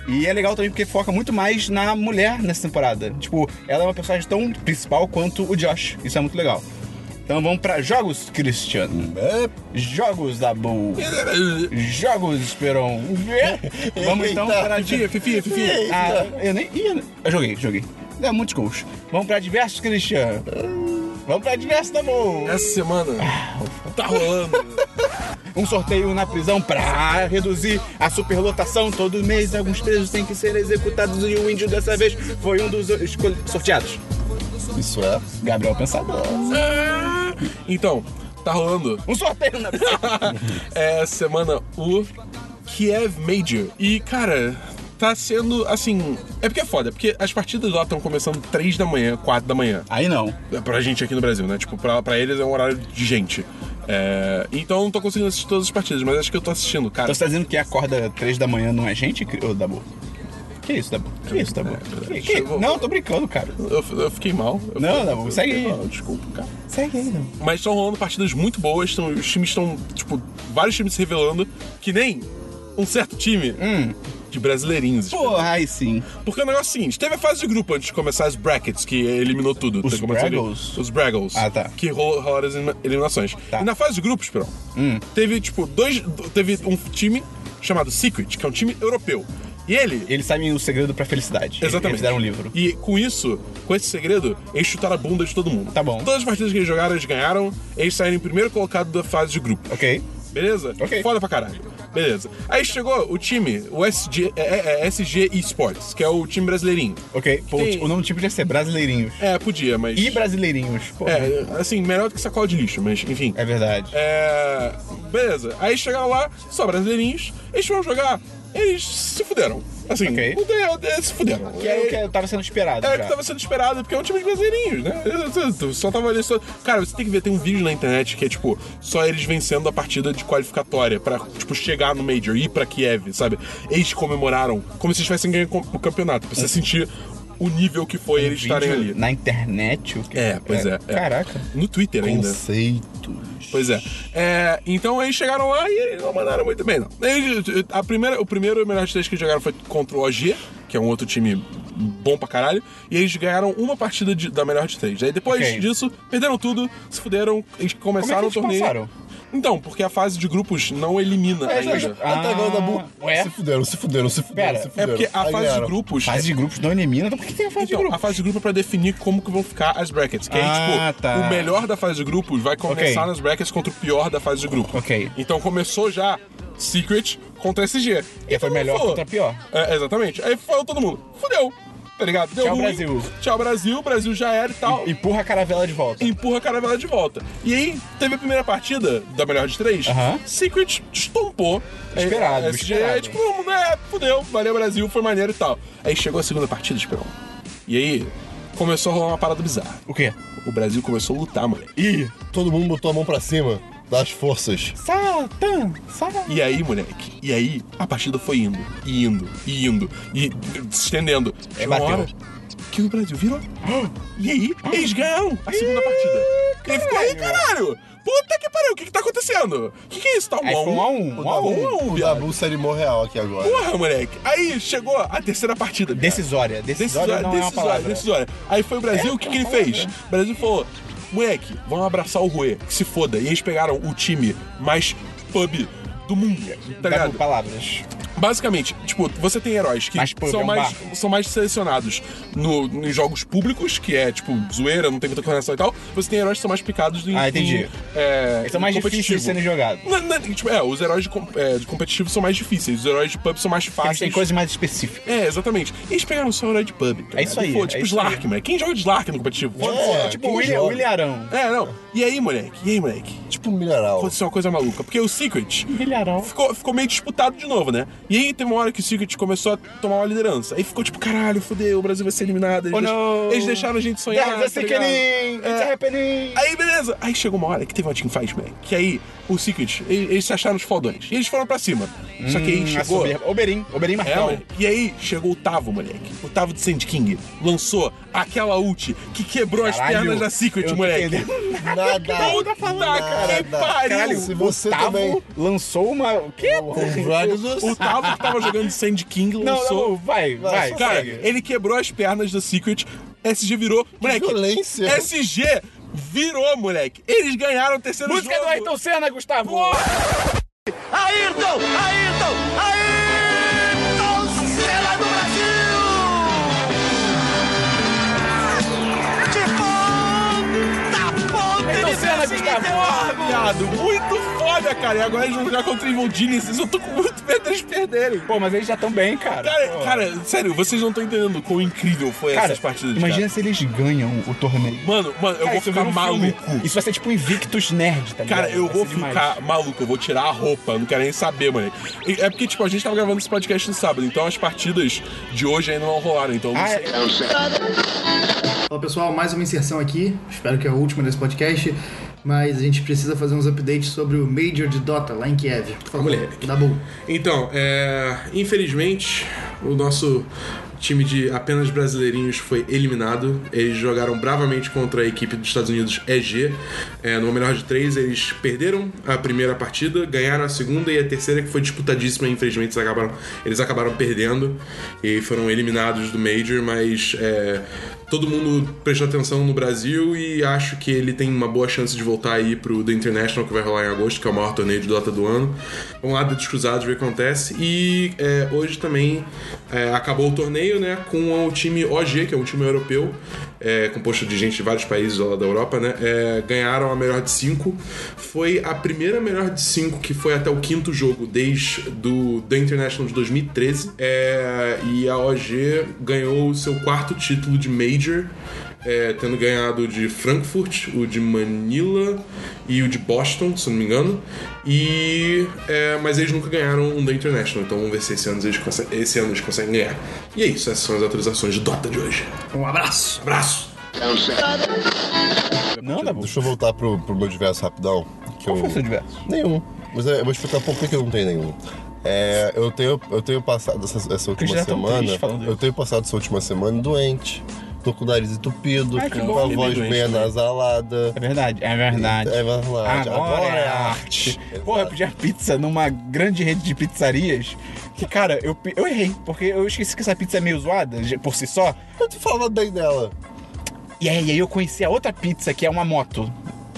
E é legal também porque foca muito mais na mulher nessa temporada. Tipo, ela é uma personagem tão principal quanto o Josh. Isso é muito legal. Então vamos pra jogos, Cristiano. É, Jogos da Bull. Jogos, Esperon. [laughs] Vamos então para... Fifia, Fifia, Fifia. Ah, eu nem ia. Eu joguei, joguei. Deu muitos gols. Vamos pra diversos, Cristiano. Vamos pra diversos da Bull. Essa semana tá rolando. [laughs] Um sorteio na prisão pra reduzir a superlotação. Todo mês alguns presos têm que ser executados e o índio dessa vez foi um dos sorteados. isso é. Gabriel Pensador. Então, tá rolando Um sorteio na prisão. [laughs] é, essa semana o Kiev Major. E, cara, tá sendo assim. É porque é foda, porque as partidas lá estão começando 3 da manhã, 4 da manhã. Aí não. É Pra gente aqui no Brasil, né? Tipo, pra, pra eles é um horário de gente. É, então eu não tô conseguindo assistir todas as partidas, mas acho que eu tô assistindo, cara. Então você tá dizendo que acorda três da manhã não é gente, ô Dabu? Que isso, Dabu? Que isso, Dabu? Que- que- Eu vou- Não, tô brincando, cara. Eu, eu fiquei mal. Eu Não, fiquei- não, eu segue aí. mal, Desculpa, cara. Segue aí, Dabu. Mas estão rolando partidas muito boas, tão- os times estão, tipo, vários times se revelando, que nem um certo time de brasileirinhos. Porra, aí sim. Porque o negócio é o seguinte, teve a fase de grupo antes de começar as brackets, que eliminou tudo. Os Braggles? Os Braggles. Ah, tá. Que rolaram as elimina- eliminações. Tá. E na fase de grupos, Esperão, teve, tipo, dois... Teve um time chamado Secret, que é um time europeu. E ele... Eles sabem o segredo pra felicidade. Exatamente. Eles deram um livro. E com isso, com esse segredo, eles chutaram a bunda de todo mundo. Tá bom. Todas as partidas que eles jogaram, eles ganharam. Eles saíram em primeiro colocado da fase de grupo. Ok? Beleza? Ok. Foda pra caralho. Beleza. Aí chegou o time, o SG, é, é, é SG Esports, que é o time brasileirinho. Ok. Pô, Tem- o nome do time podia ser Brasileirinhos. É, podia, mas. E Brasileirinhos. Pô, É, assim, melhor do que sacola de lixo, mas enfim. é verdade. É. Beleza. Aí chegaram lá, só brasileirinhos, eles foram jogar, eles se fuderam. Assim, Ok. não tem- eles se fuderam. Que era o que tava sendo esperado. É o que tava sendo esperado, porque é um time de brasileirinhos, né? Só tava ali só. Cara, você tem que ver, tem um vídeo na internet que é tipo, só eles vencendo a partida de qualificatória pra, tipo, chegar no Major, ir pra Kiev, sabe? Eles comemoraram como se eles tivessem ganho o campeonato, pra você sentir o nível que foi eles estarem ali. Na internet? O que... É, pois é. é. Caraca. No Twitter ainda. Conceitos. Pois é. É, Então eles chegaram lá e eles não mandaram muito bem, não. Eles- a primeira, o primeiro melhor de três que jogaram foi contra o OG, que é um outro time bom pra caralho, e eles ganharam uma partida de- da melhor de três. Aí depois Ok. disso, perderam tudo, se fuderam, eles começaram Como é que o torneio. eles passaram? Então, porque a fase de grupos não elimina É, ainda. Até agora da Bu. ué? Se fuderam, se fuderam, se fuderam, Pera, se É fuderam. porque a fase de grupos. Fase de grupos não elimina, então por que tem a fase de Então, grupos? a fase de grupo é pra definir como que vão ficar as brackets. Que Ah, aí, tipo, tá. o melhor da fase de grupos vai começar Ok. nas brackets contra o pior da fase de grupo. Ok. Então começou já Secret contra SG. E foi todo mundo melhor contra pior. É, exatamente. Aí falou todo mundo, fudeu. Tá ligado? Deu Tchau, ruim. Brasil. Tchau, Brasil. Brasil já era e tal. Empurra a caravela de volta. Empurra a caravela de volta. E aí, teve a primeira partida da melhor de três. Aham. Secret estompou. Esperado, É, SG, esperado. tipo, não, é, fudeu, valeu Brasil, foi maneiro e tal. Aí chegou a segunda partida, Esperão. E aí, começou a rolar uma parada bizarra. O quê? O Brasil começou a lutar, moleque. Ih, todo mundo botou a mão pra cima das forças. Satã! Satã! E aí, moleque, e aí a partida foi indo, e indo, e indo, e se estendendo. Chegou uma bateu. hora que o Brasil virou. [gasps] E aí, eles ganharam a segunda partida. E aí ficou aí, caralho! Puta que pariu, o que que tá acontecendo? O que que é isso? Tá um a um a um, um a um. um a um, viado. Animou real aqui agora. Porra, moleque. Aí chegou a terceira partida. viado. Decisória. Decisória não é uma palavra. decisória. Aí foi o Brasil, o que, que ele fez? O Brasil falou: moleque, vamos abraçar o Rui, que se foda. E eles pegaram o time mais pub do mundo, tá ligado? palavras. Basicamente, tipo, você tem heróis que Mais pub, são, é um mais, bar. são mais selecionados no, em jogos públicos, que é, tipo, zoeira, não tem muita coordenação e tal. Você tem heróis que são mais picados em. Ah, entendi. em, é, Eles são mais difíceis de serem jogados. Tipo, é, os heróis de, é, de competitivo são mais difíceis, os heróis de pub são mais Eles fáceis. têm coisas mais específicas. É, exatamente. Eles pegaram só o herói de pub. tá É isso aí, Pô, tipo é Slark, moleque. Quem joga de Slark no competitivo? É, tipo o William? William Arão. É, não. E aí, moleque? E aí, moleque? Tipo um milharal. Aconteceu uma coisa maluca. Porque o Secret William Arão. ficou, ficou meio disputado de novo, né? E aí teve uma hora que o Secret começou a tomar uma liderança. Aí ficou tipo, caralho, fudeu, o Brasil vai ser eliminado. Eles, Oh, deix- eles deixaram a gente sonhar. Tá! It's É. Aí, beleza. Aí chegou uma hora que teve uma teamfight, moleque. Que aí, o Secret, eles, eles se acharam os faldões. E eles foram pra cima. Só que aí Hum, chegou... soberba. Oberim. Oberim É, moleque. E aí chegou o Tavo, moleque. O Tavo de Sand King lançou aquela ult que quebrou as Caralho, pernas da Secret, moleque. [laughs] Nada. Puta que Nada. pariu! Caralho, você Tavo também- lançou uma... O quê? [laughs] O Tavo que tava jogando Sand King Não, lançou. não, vai, vai. só Cara, segue. ele quebrou as pernas da Secret. SG virou. Moleque, violência. SG virou, moleque. Eles ganharam o terceiro Música jogo. do Ayrton Senna, Gustavo! Ayrton! Ayrton! Ayrton Senna do Brasil! De ponta a ponta Ayrton ele Senna, Gustavo! Muito foda, cara. E agora eles vão jogar contra o Evil. Eu tô com muito medo deles perderem. Pô, mas eles já estão bem, cara. Cara, Pô. cara, sério, vocês não estão entendendo quão incrível foi Cara, essas partidas. imagina cara. se eles ganham o torneio. Mano, mano, eu Cara, vou ficar um filme. maluco. Isso vai ser tipo um Invictus Nerd, tá ligado? Cara, eu Vai vou ser demais. ficar maluco, eu vou tirar a roupa, eu não quero nem saber, mano. E É porque, tipo, a gente tava gravando esse podcast no sábado, então as partidas de hoje ainda não rolaram, então eu não Ah, sei. é- Fala pessoal, mais uma inserção aqui. Espero que é a última desse podcast. Mas a gente precisa fazer uns updates sobre o Major de Dota lá em Kiev. Por favor, Moleque. bom. Então, é, infelizmente, o nosso time de apenas brasileirinhos foi eliminado. Eles jogaram bravamente contra a equipe dos Estados Unidos EG. É, no melhor de três, eles perderam a primeira partida, ganharam a segunda e a terceira, que foi disputadíssima. Infelizmente, eles acabaram, eles acabaram perdendo e foram eliminados do Major. Mas é, todo mundo prestou atenção no Brasil e acho que ele tem uma boa chance de voltar aí pro The International, que vai rolar em agosto, que é o maior torneio de Dota do ano. Vamos lá, dedos cruzados, ver o que acontece. E é, hoje também é, acabou o torneio, né, com o time OG, que é um time europeu, é, composto de gente de vários países lá da Europa, né, é, ganharam a melhor de cinco. Foi a primeira melhor de cinco que foi até o quinto jogo, desde do The International de 2013. É, e a OG ganhou o seu quarto título de Major, é, tendo ganhado o de Frankfurt, o de Manila e o de Boston, se não me engano. E, é, mas eles nunca ganharam um da International, então vamos ver se esse ano eles, conseguem, esse ano eles conseguem ganhar. E é isso, essas são as atualizações de Dota de hoje. Um abraço. Abraço! Não, bom. Deixa eu voltar pro, pro meu diverso rapidão. Que Qual eu... foi o seu diverso? Nenhum. Mas eu vou explicar por que que eu não tenho nenhum. É, eu tenho, eu tenho passado essa, essa última tá semana. Eu tenho passado essa última semana doente. Tô com o nariz entupido, Ai, que com bom. a Bem voz bem também. anasalada. É verdade, é verdade. É verdade. Agora, é arte. Porra, eu pedi a pizza numa grande rede de pizzarias. Que, cara, eu, eu errei. Porque eu esqueci que essa pizza é meio zoada por si só. Eu tô falando bem dela. E aí, aí eu conheci a outra pizza, que é uma moto.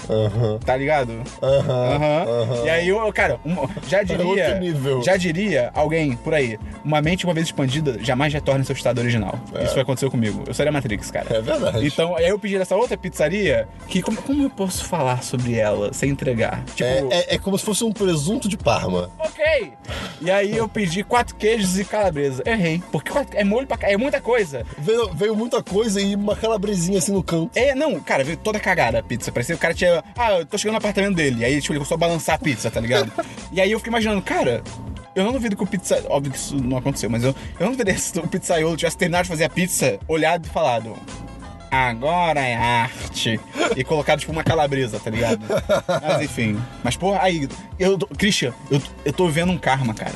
Aham, Tá ligado? aham, Aham. aham. E aí eu, cara, uma- já [laughs] diria. outro nível. Já diria alguém por aí, uma mente uma vez expandida jamais retorna ao seu estado original. Isso foi aconteceu comigo. Eu seria Matrix, cara. É verdade. Então, aí eu pedi essa outra pizzaria que como, como eu posso falar sobre ela sem entregar? Tipo, É, é- é como se fosse um presunto de Parma. ok. E aí eu pedi quatro queijos e calabresa. Errei, porque quatro- é molho pra é muita coisa. Veio, veio muita coisa e uma calabresinha assim no canto. É, não, cara, veio toda cagada a pizza. Parecia que o cara tinha. Ah, eu tô chegando no apartamento dele. Aí, tipo, ele começou a balançar a pizza, tá ligado? [laughs] e aí eu fiquei imaginando, cara. Eu não duvido que o pizza. Óbvio que isso não aconteceu, mas eu, eu não duvido se o pizzaiolo tivesse terminado de fazer a pizza, olhado e falado. Agora é arte. E colocado, tipo, uma calabresa, tá ligado? Mas enfim. Mas, porra, aí, eu. Christian, eu, eu tô vendo um karma, cara.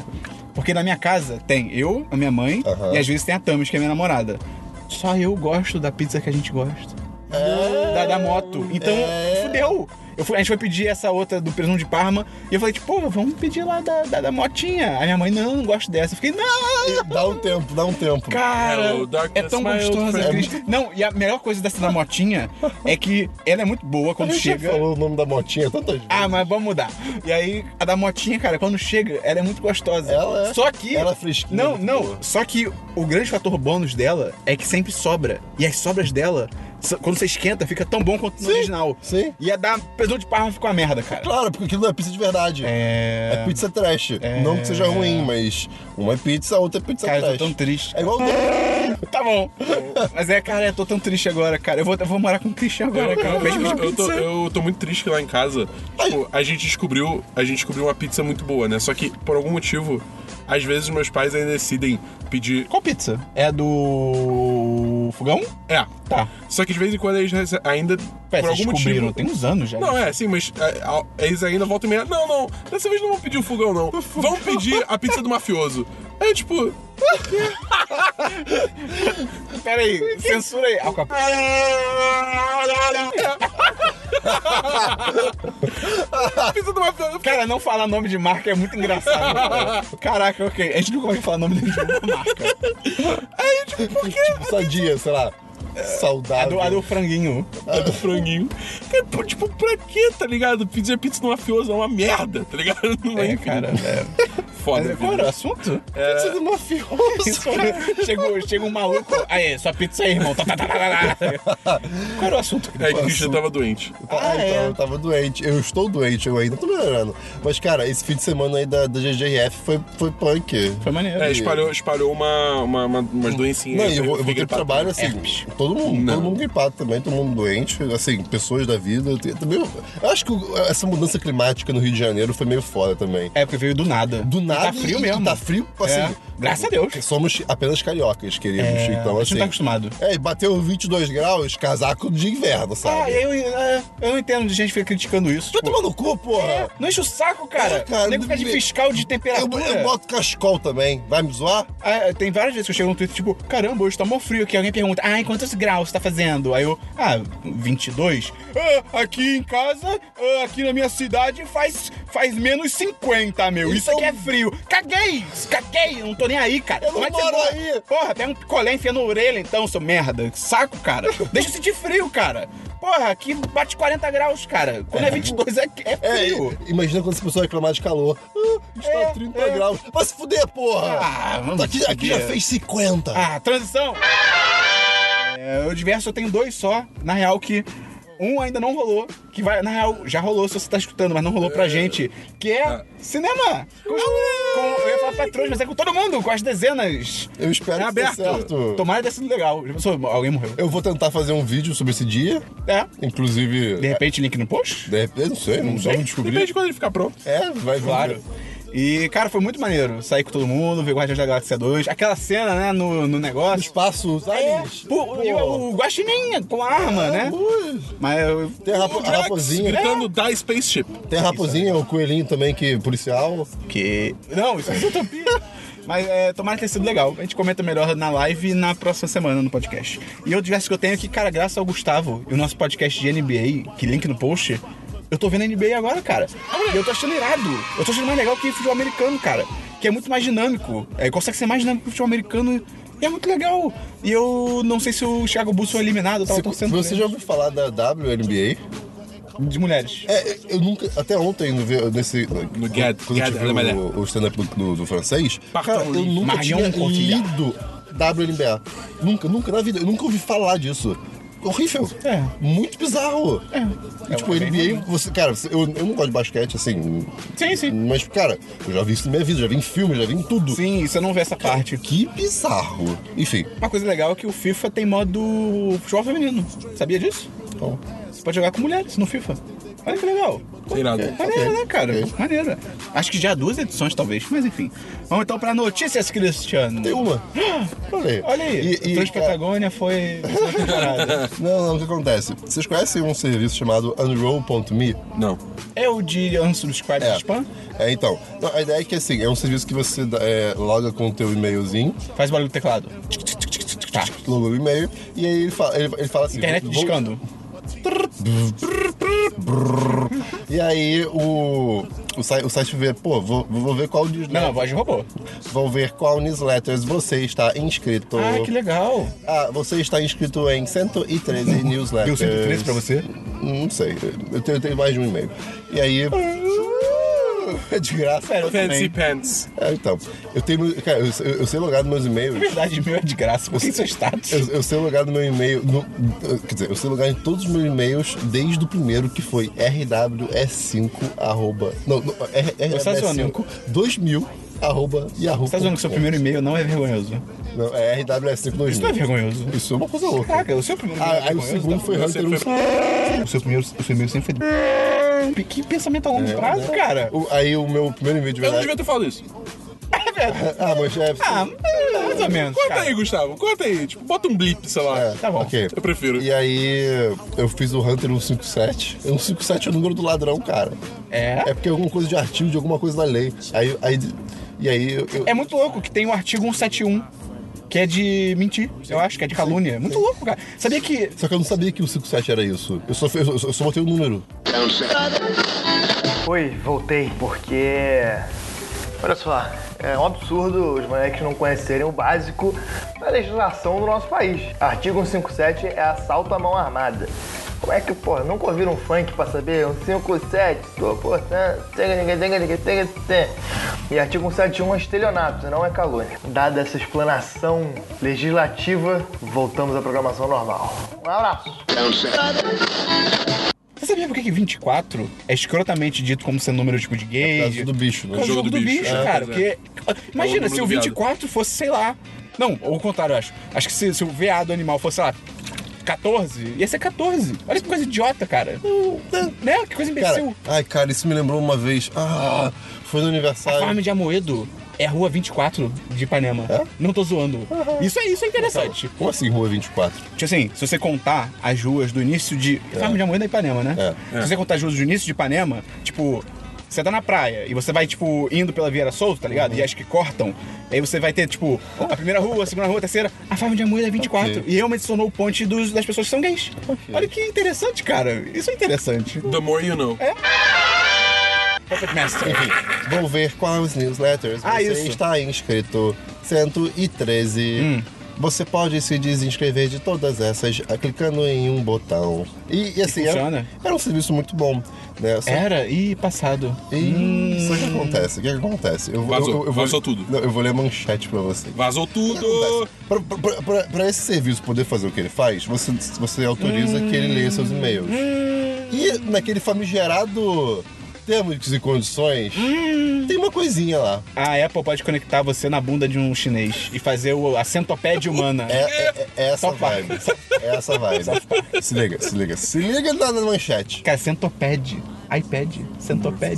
Porque na minha casa tem eu, a minha mãe, e às vezes tem a Tamis, que é minha namorada. Só eu gosto da pizza que a gente gosta. Da, da moto. Então, É. fudeu. Eu fui- a gente foi pedir essa outra do presunto de Parma. E eu falei, tipo, pô, vamos pedir lá da, da, da motinha. Aí minha mãe, não, não gosto dessa. Eu fiquei, não! Dá um tempo, dá um tempo. Cara, darkness, é tão gostosa, friend. Cris. Não, e a melhor coisa dessa da motinha é que ela é muito boa A quando chega. falou o nome da motinha tantas vezes. Ah, mas vamos mudar. E aí, a da motinha, cara, quando chega, ela é muito gostosa. Ela é. Só que. Ela é fresquinha, Não, muito não. boa. Só que o grande fator bônus dela é que sempre sobra. E as sobras dela, quando você esquenta, fica tão bom quanto no Sim, original. sim. E a da presunto de Parma ficou uma merda, cara. Claro, porque aquilo não é pizza de verdade. É. É pizza trash. Não que seja ruim, mas uma é pizza, a outra é pizza Cara, eu trash. tô tão triste. É igual [laughs] Tá bom. Mas é, cara, eu tô tão triste agora, cara. Eu vou, eu vou morar com o Christian agora, cara. Mesmo de Eu tô, eu tô muito triste que lá em casa, tipo, a gente descobriu, a gente descobriu uma pizza muito boa, né? Só que por algum motivo, às vezes meus pais ainda decidem pedir. Qual pizza? É a do. Fogão? É. Tá. Só que de vez em quando eles rece- ainda Pera, por vocês algum descobriram, motivo. tem uns anos já. Não, é, sim, mas é, a- eles ainda voltam e meia. Não, não, dessa vez não vão pedir o fogão, não. Vão pedir a pizza do mafioso. É tipo. [laughs] Pera aí, censura aí. [laughs] Capone. [laughs] Cara, não falar nome de marca é muito engraçado. cara. Caraca, ok. A gente nunca vai falar nome de marca. tipo sadia, sei lá. A Saudável. do, a do franguinho. A do franguinho. Cara, pô, tipo, pra quê, tá ligado? Pedir pizza no mafioso é uma merda, tá ligado? [laughs] Não É, enfim. cara. É. Foda, Mas qual era o assunto? Pizza do mafioso. Chegou, chega um maluco. Aí, sua pizza aí, irmão. Tá, tá, tá. Qual era o assunto? É que o Christian tava doente. Ah, então, é. eu tava doente. Eu estou doente, eu ainda tô melhorando. Mas, cara, esse fim de semana aí da, da GGF foi, foi punk. Foi maneiro. É, espalhou, espalhou uma, uma, uma, umas doencinhas. Não, e eu, vou- gripado. trabalho assim. Todo mundo, Não. todo mundo gripado também, todo mundo doente, assim, pessoas da vida. Também, eu, eu acho que essa mudança climática no Rio de Janeiro foi meio foda também. É, porque veio do nada. Do nada. Tá frio e- mesmo. e Tá frio, assim. É. Graças a Deus. porque Somos apenas cariocas, queridos. É, então, a gente assim. não tá acostumado. É, e bateu 22 graus, casaco de inverno, Ah, sabe? eu, é, eu não entendo de gente que fica criticando isso. Tipo, tomar no cu, porra! é, não enche o saco, cara. É, cara, o nego fica de fiscal de Eu, temperatura. eu boto cascol também. Vai me zoar? Ah, tem várias vezes que eu chego no Twitter, tipo, caramba, hoje tá mó frio aqui. Alguém pergunta, ah, em quantos graus tá fazendo? Aí eu, ah, 22. Ah, aqui em casa, ah, aqui na minha cidade, faz, faz menos 50, meu. Isso Então- aqui é frio. Caguei! Caguei! Não tô nem aí, cara. Eu não Como é moro aí. Porra, pega um picolé, enfia na orelha então, seu merda. Saco, cara. [laughs] Deixa eu sentir frio, cara. Porra, aqui bate 40 graus, cara. Quando é, 22 é, é É, frio. imagina quando essa pessoa reclamar de calor. Ah, está É, 30 é. graus. Vai se fuder, porra! Ah, vamos aqui, aqui já fez 50. Ah, transição! É, o diverso eu tenho dois só. Na real, que um ainda não rolou. Que vai, na real, já rolou se você tá escutando, mas não rolou pra gente. Que é cinema! Com, com- eu ia falar patrões, mas é com todo mundo, com as dezenas. Eu espero É que aberto. certo. Tomara sido legal. Alguém morreu. Eu vou tentar fazer um vídeo sobre esse dia. É. Inclusive. De repente, link no post? de repente, não sei, não, sei. vamos descobrir. Depende de quando ele ficar pronto. É, vai Claro. E, cara, foi muito maneiro. Sair com todo mundo, ver Guardiões da Galáxia 2. Aquela cena, né, no, no No negócio. espaço, os É, pô, e o, o guaxininha com a arma, né? Ui. Mas eu, Tem a, rapo- a raposinha. Gritando Die Spaceship. Tem a raposinha, o coelhinho também, que policial. Que. Não, isso é utopia. Mas é, tomara que tenha sido legal. A gente comenta melhor na live e na próxima semana no podcast. E outro diverso que eu tenho aqui, cara, graças ao Gustavo e o nosso podcast de NBA, que link no post, eu tô vendo NBA agora, cara. E eu tô achando irado. Eu tô achando mais legal que futebol americano, cara. Que é muito mais dinâmico. É, consegue ser mais dinâmico que o futebol americano. E é muito legal. E eu não sei se o Thiago Bulls foi eliminado, eu tava Você, torcendo você já ouviu falar da WNBA? de mulheres. É, eu nunca, até ontem, nesse, No Gad- quando eu Gad- tive o, o stand-up do, do, do francês, Parton cara, eu nunca Marion tinha Cotillard. lido WNBA. Nunca, nunca na vida. Eu nunca ouvi falar disso. Horrível. É. Muito bizarro. E, tipo, É NBA, ruim. você, cara, você- eu, eu não gosto de basquete, assim. Sim, sim. Mas, cara, eu já vi isso na minha vida, já vi em filme, já vi em tudo. Sim, você não vê essa parte. Que bizarro. Enfim. Uma coisa legal é que o FIFA tem modo futebol feminino. Sabia disso? Bom. Você pode jogar com mulheres no FIFA. Olha que legal. Irado. Maneiro, Ok, né, cara? ok. Maneiro. Acho que já há duas edições, talvez, mas enfim. Vamos então pra notícias, Cristiano. Tem uma. [gasps] Olha aí. Olha aí, E, e, Patagônia foi. [laughs] Não, não, o que acontece? Vocês conhecem um serviço chamado Unroll.me? Não. É o de unsubscribe É. spam? É, então. Não, a ideia é que assim, é um serviço que você é, loga com o teu e-mailzinho, Faz barulho do teclado. Tá. loga o e-mail, e aí ele fala, ele, ele fala assim. Internet vou- discando. E aí o, o, site, o site vê, pô, vou, vou ver qual Não, newsletter. voz de robô. Vou ver qual newsletters você está inscrito. Ah, que legal. Ah, você está inscrito em 113 newsletters. Deu 113 pra você? Não sei. Eu tenho, eu tenho mais de um e-mail. E aí. É [laughs] de graça. Fancy. Pants. É, então. Eu tenho. Cara, eu, eu, sei logar nos meus e-mails. Na verdade, meu é de graça, porque isso é status. Eu, eu sei logar no meu e-mail. no- quer dizer, eu sei logar em todos os meus e-mails desde o primeiro, que foi rws5 arroba. Não, não R- Você tá zoando? rws5 2000 arroba yahoo. Você tá dizendo que o seu primeiro e-mail não é vergonhoso? Não, é rws5 2000. Isso não é vergonhoso. Isso é uma coisa louca. Caraca, o seu primeiro e-mail Ah, é aí o segundo tá? foi Meu Hunter. o- seu primeiro, o seu e-mail sempre foi. Que pensamento a longo prazo, cara. o- Aí o meu primeiro e-mail de Eu não verdade. devia ter falado isso. [laughs] Ah, mas é. Ah, mais ou menos. Conta cara. aí, Gustavo. Conta aí. Tipo, bota um blip, sei lá. É, Tá bom. ok. Eu prefiro. E aí eu fiz o Hunter 157. 157 é o número do ladrão, cara. É? É porque é alguma coisa de artigo, de alguma coisa da lei. Aí, aí e aí eu, eu- É muito louco que tem o artigo 171, que é de mentir, eu acho, que é de calúnia. Muito louco, cara. Sabia que. Só que eu não sabia que o 57 era isso. Eu só, eu só, eu só botei o número. Oi, voltei porque Olha só, é um absurdo os moleques não conhecerem o básico da legislação do nosso país. Artigo 157 é assalto à mão armada. Como é que, pô, nunca ouviram um funk pra saber? Um 57, tô portanto, e artigo 171 é estelionato, não é calúnia. Dada essa explanação legislativa, voltamos à programação normal. Um abraço. Você sabia por que que 24 é escrotamente dito como sendo número tipo de? Por causa do bicho, né? Por causa do jogo do bicho, É, cara. pois é. Porque, imagina, número se o do viado. 24 fosse, sei lá. Não, ou o contrário, eu acho. Acho que se, se o veado animal fosse, sei lá, 14, ia ser 14. Olha que coisa idiota, cara. Né? Que coisa Cara, imbecil. ai, cara, isso me lembrou uma vez. Ah, foi no A aniversário. farm de Amoedo é a rua 24 de Ipanema. É? Não tô zoando. Isso é, isso é interessante. Como assim, Rua 24? Tipo assim, se você contar as ruas do início de. Farm de Amoedo é Ipanema, né? É. Se você contar as ruas do início de Ipanema, tipo. Você tá na praia e você vai, tipo, indo pela Vieira Solto, tá ligado? E acho que cortam. Aí você vai ter, tipo, a primeira rua, a segunda rua, a terceira. A Farm de Amoedo é 24. Ok. E realmente se tornou o ponte dos, das pessoas que são gays. Olha que interessante, cara. Isso é interessante. The more you know. Puppet Master. Enfim, vou ver quais newsletters Ah, você isso. está inscrito. 113. Hum. Você pode se desinscrever de todas essas ah, clicando em um botão. E, e assim, era, funciona? era um serviço muito bom. Né? Só, Era? Ih, passado. E só que acontece? O que acontece? Eu, vou- Vazou, eu, eu vou, vazou tudo. Não, eu vou ler a manchete pra você. Vazou tudo! Pra, pra- pra- pra esse serviço poder fazer o que ele faz, você, você autoriza que ele leia seus e-mails. E naquele famigerado termos e condições, tem uma coisinha lá. A Apple pode conectar você na bunda de um chinês e fazer o, a centopédia humana. É, é- é essa Park. vibe. É essa vibe. se liga, se liga. Se liga na, na manchete. Cara, centopad. iPad. Centopad.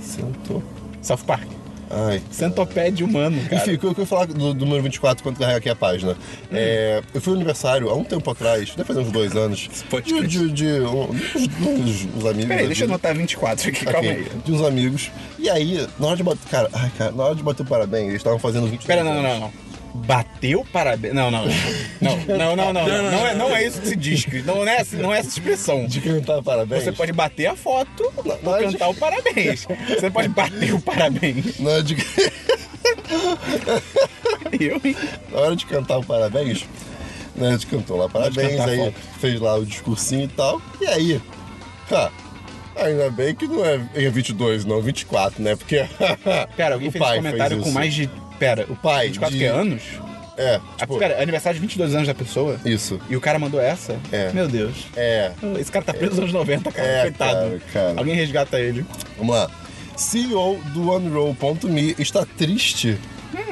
Sentou. South Park. Ai. Centopad humano, cara. Enfim, o que eu queria falar do, do número 24 quando carrega aqui a página. É, eu fui no aniversário há um tempo atrás, deve fazer uns dois anos. De, de, de um- uns, amigos. Peraí, deixa eu anotar 24 aqui, Ok, calma aí. De uns amigos. E aí, na hora de bater. Cara, ai, cara, na hora de bater o parabéns, eles estavam fazendo 22 Pera, não, não, não, não. Bateu parabéns. Não, não. Não, não, não, não. Não, não, é, não é isso que se diz, Cris. Não é, essa- não é essa expressão. De cantar parabéns. Você pode bater a foto Não, não é de- cantar o parabéns. Você pode bater o parabéns. Na hora de, Eu, hein? na hora de cantar o parabéns, né, a gente cantou lá parabéns, aí fez lá o discursinho e tal. E aí, ha, ainda bem que não é é 22, não, 24, né? Porque. Cara, alguém [laughs] o fez esse pai comentário com mais de. Pera, o pai 24 de- que é anos? É, Ah, tipo, Pera, é aniversário de 22 anos da pessoa? isso. E o cara mandou essa? É. Meu Deus. É. Esse cara tá preso nos anos 90, cara. É, Coitado. cara, cara. Alguém resgata ele. Vamos lá. CEO do OneRoll.me está triste.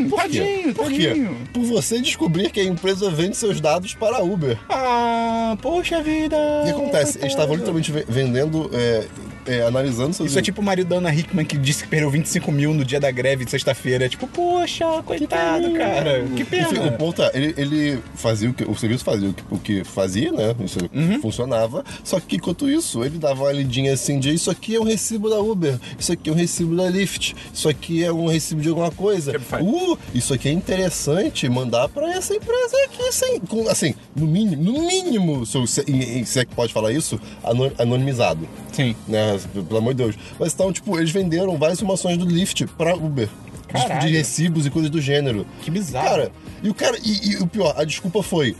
Por quê? tadinho, Por quê? tadinho. Por você descobrir que a empresa vende seus dados para a Uber. Ah, poxa vida. O que acontece? Eles estavam literalmente ve- vendendo, é, é, analisando Isso é tipo o marido da Ana Hickman que disse que perdeu 25 mil no dia da greve de sexta-feira. É tipo, poxa, coitado, cara. Que Enfim, o pena. ponto é, ele, ele fazia o que o serviço fazia o que, o que fazia, né? Isso Uhum. funcionava. Só que enquanto isso, ele dava uma lidinha assim de isso aqui é um recibo da Uber, isso aqui é um recibo da Lyft, isso aqui é um recibo de alguma coisa. Uh, isso aqui é interessante mandar pra essa empresa aqui, sem, com, assim, no mínimo, no mínimo, se, se, se é que pode falar isso, ano- anonimizado Sim. né? Pelo amor de Deus. Mas então, tipo, eles venderam várias informações do Lyft pra Uber. De, Caralho. de recibos e coisas do gênero. Que bizarro. Cara, e o cara. E, e o pior, a desculpa foi.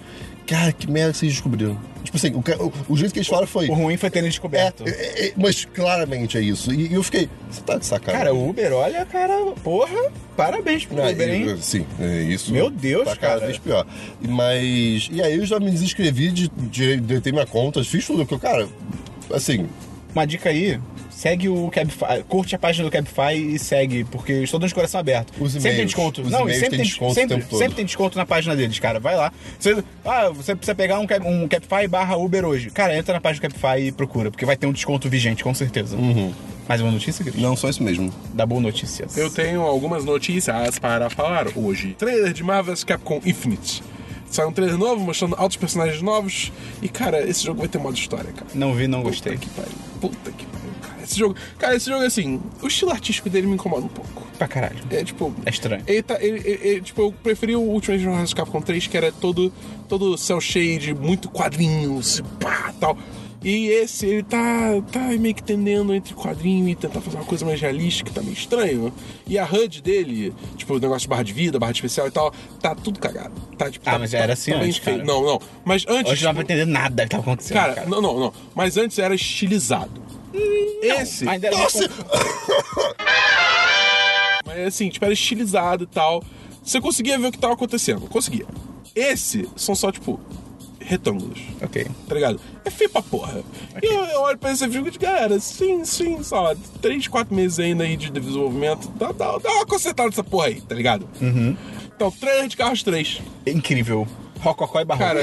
Cara, que merda que vocês descobriram. Tipo assim, o, o, o jeito que eles falaram foi. O ruim foi terem descoberto. É, é, é, mas claramente é isso. E, e eu fiquei. Você tá de sacanagem. Cara, o Uber, olha, cara, porra, parabéns pro Ah, Uber, hein? Sim, é isso. Meu Deus, tá cada cara. vez pior. Mas. E aí eu já me desinscrevi de, de, deletei minha conta, fiz tudo. Porque, cara, assim, Uma dica aí, segue o Cabify, curte a página do Cabify e segue, porque estou dando de coração aberto. Os sempre tem desconto. Os Não, e-mails sempre têm tem desconto sempre, tempo todo. sempre tem desconto na página deles, cara. Vai lá. Você, ah, você precisa pegar um, um Cabify barra Uber hoje. Cara, entra na página do Cabify e procura, porque vai ter um desconto vigente, com certeza. Mais uma notícia, Cris? Uhum. não só isso mesmo. Da boa notícias. Eu tenho algumas notícias para falar hoje. Trailer de Marvel's Capcom Infinite. Sai um trailer novo mostrando altos personagens novos. E, cara, esse jogo vai ter modo história, cara. Não vi, não gostei. Puta que pariu. Puta que pariu, cara. Esse jogo, cara, esse jogo, assim, o estilo artístico dele me incomoda um pouco. Pra caralho. É tipo. É estranho. Ele tá, ele, ele- ele- tipo, eu preferi o Ultimate Marvel's Capcom 3, que era todo, todo cel shade, muito quadrinhos, pá, tal. E esse, ele tá, tá meio que tendendo entre quadrinho e tentar fazer uma coisa mais realística, que tá meio estranho. E a HUD dele, tipo, o negócio de barra de vida, barra de especial e tal, tá tudo cagado. Tá, tipo, Ah, tá, mas já tá- era assim tá antes, cara. Não, não. Mas antes. Hoje não dá pra tipo, entender nada que tava acontecendo. cara, Cara, não, não, não. Mas antes era estilizado. Esse. Ainda era Nossa! [laughs] Mas assim, tipo, era estilizado e tal. Você conseguia ver o que tava acontecendo. Conseguia. Esse são só, tipo, retângulos. Ok. Tá ligado? É feio pra porra. E eu, eu olho pra esse filme e digo, galera, sim, sim, só 3, 4 meses ainda aí de desenvolvimento. Dá, dá, dá uma consertada nessa porra aí, tá ligado? Uhum. Então, trailer de Carros 3. Incrível. Rococó e barroco. Cara,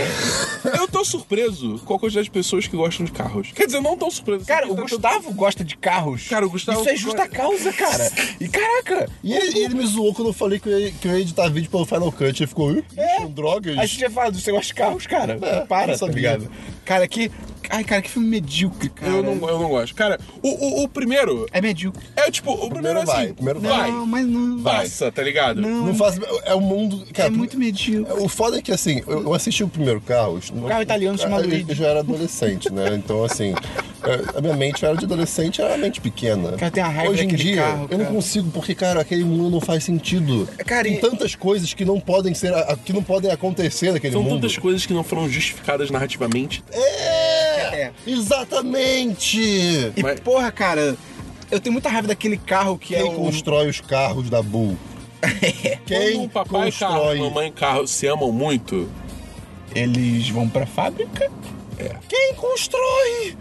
eu tô surpreso com a quantidade de pessoas que gostam de carros. Quer dizer, eu não tão surpreso. Cara, o Tá- Gustavo gosta de carros. Cara, o Gustavo- Isso é justa causa, cara. E caraca. E ele, ele me zoou quando eu falei que eu ia, que eu ia editar vídeo pelo Final Cut. Ele ficou, "Ih, É. são drogas. A gente já falado, você gosta de carros, cara. É, Para, tá ligado? Cara, que. Ai, cara, que filme medíocre, cara. Eu não, eu não gosto. Cara, o, o, o primeiro É medíocre. é tipo, o primeiro, é vai, assim. primeiro vai. Não, mas não. Passa, tá ligado? Não faz. É o mundo. Cara, É muito medíocre. O foda é que, assim, eu, eu assisti o primeiro Carros. O carro italiano chamado eu, Luigi. eu já era adolescente, né? Então, assim, é, a minha mente era de adolescente, era uma mente pequena. Cara, tem a raiva Hoje em dia, carro, eu não cara. consigo, porque, cara, aquele mundo não faz sentido. Cara, tem e- tantas coisas que não podem ser. que não podem acontecer naquele São mundo. tantas coisas que não foram justificadas narrativamente. É! É. Exatamente! E Mas- porra, cara, eu tenho muita raiva daquele carro que Quem é o. constrói os carros da Bull? [laughs] Quem Quando um papai e carro, constrói? mamãe e carro se amam muito, Eles vão pra fábrica. Quem constrói?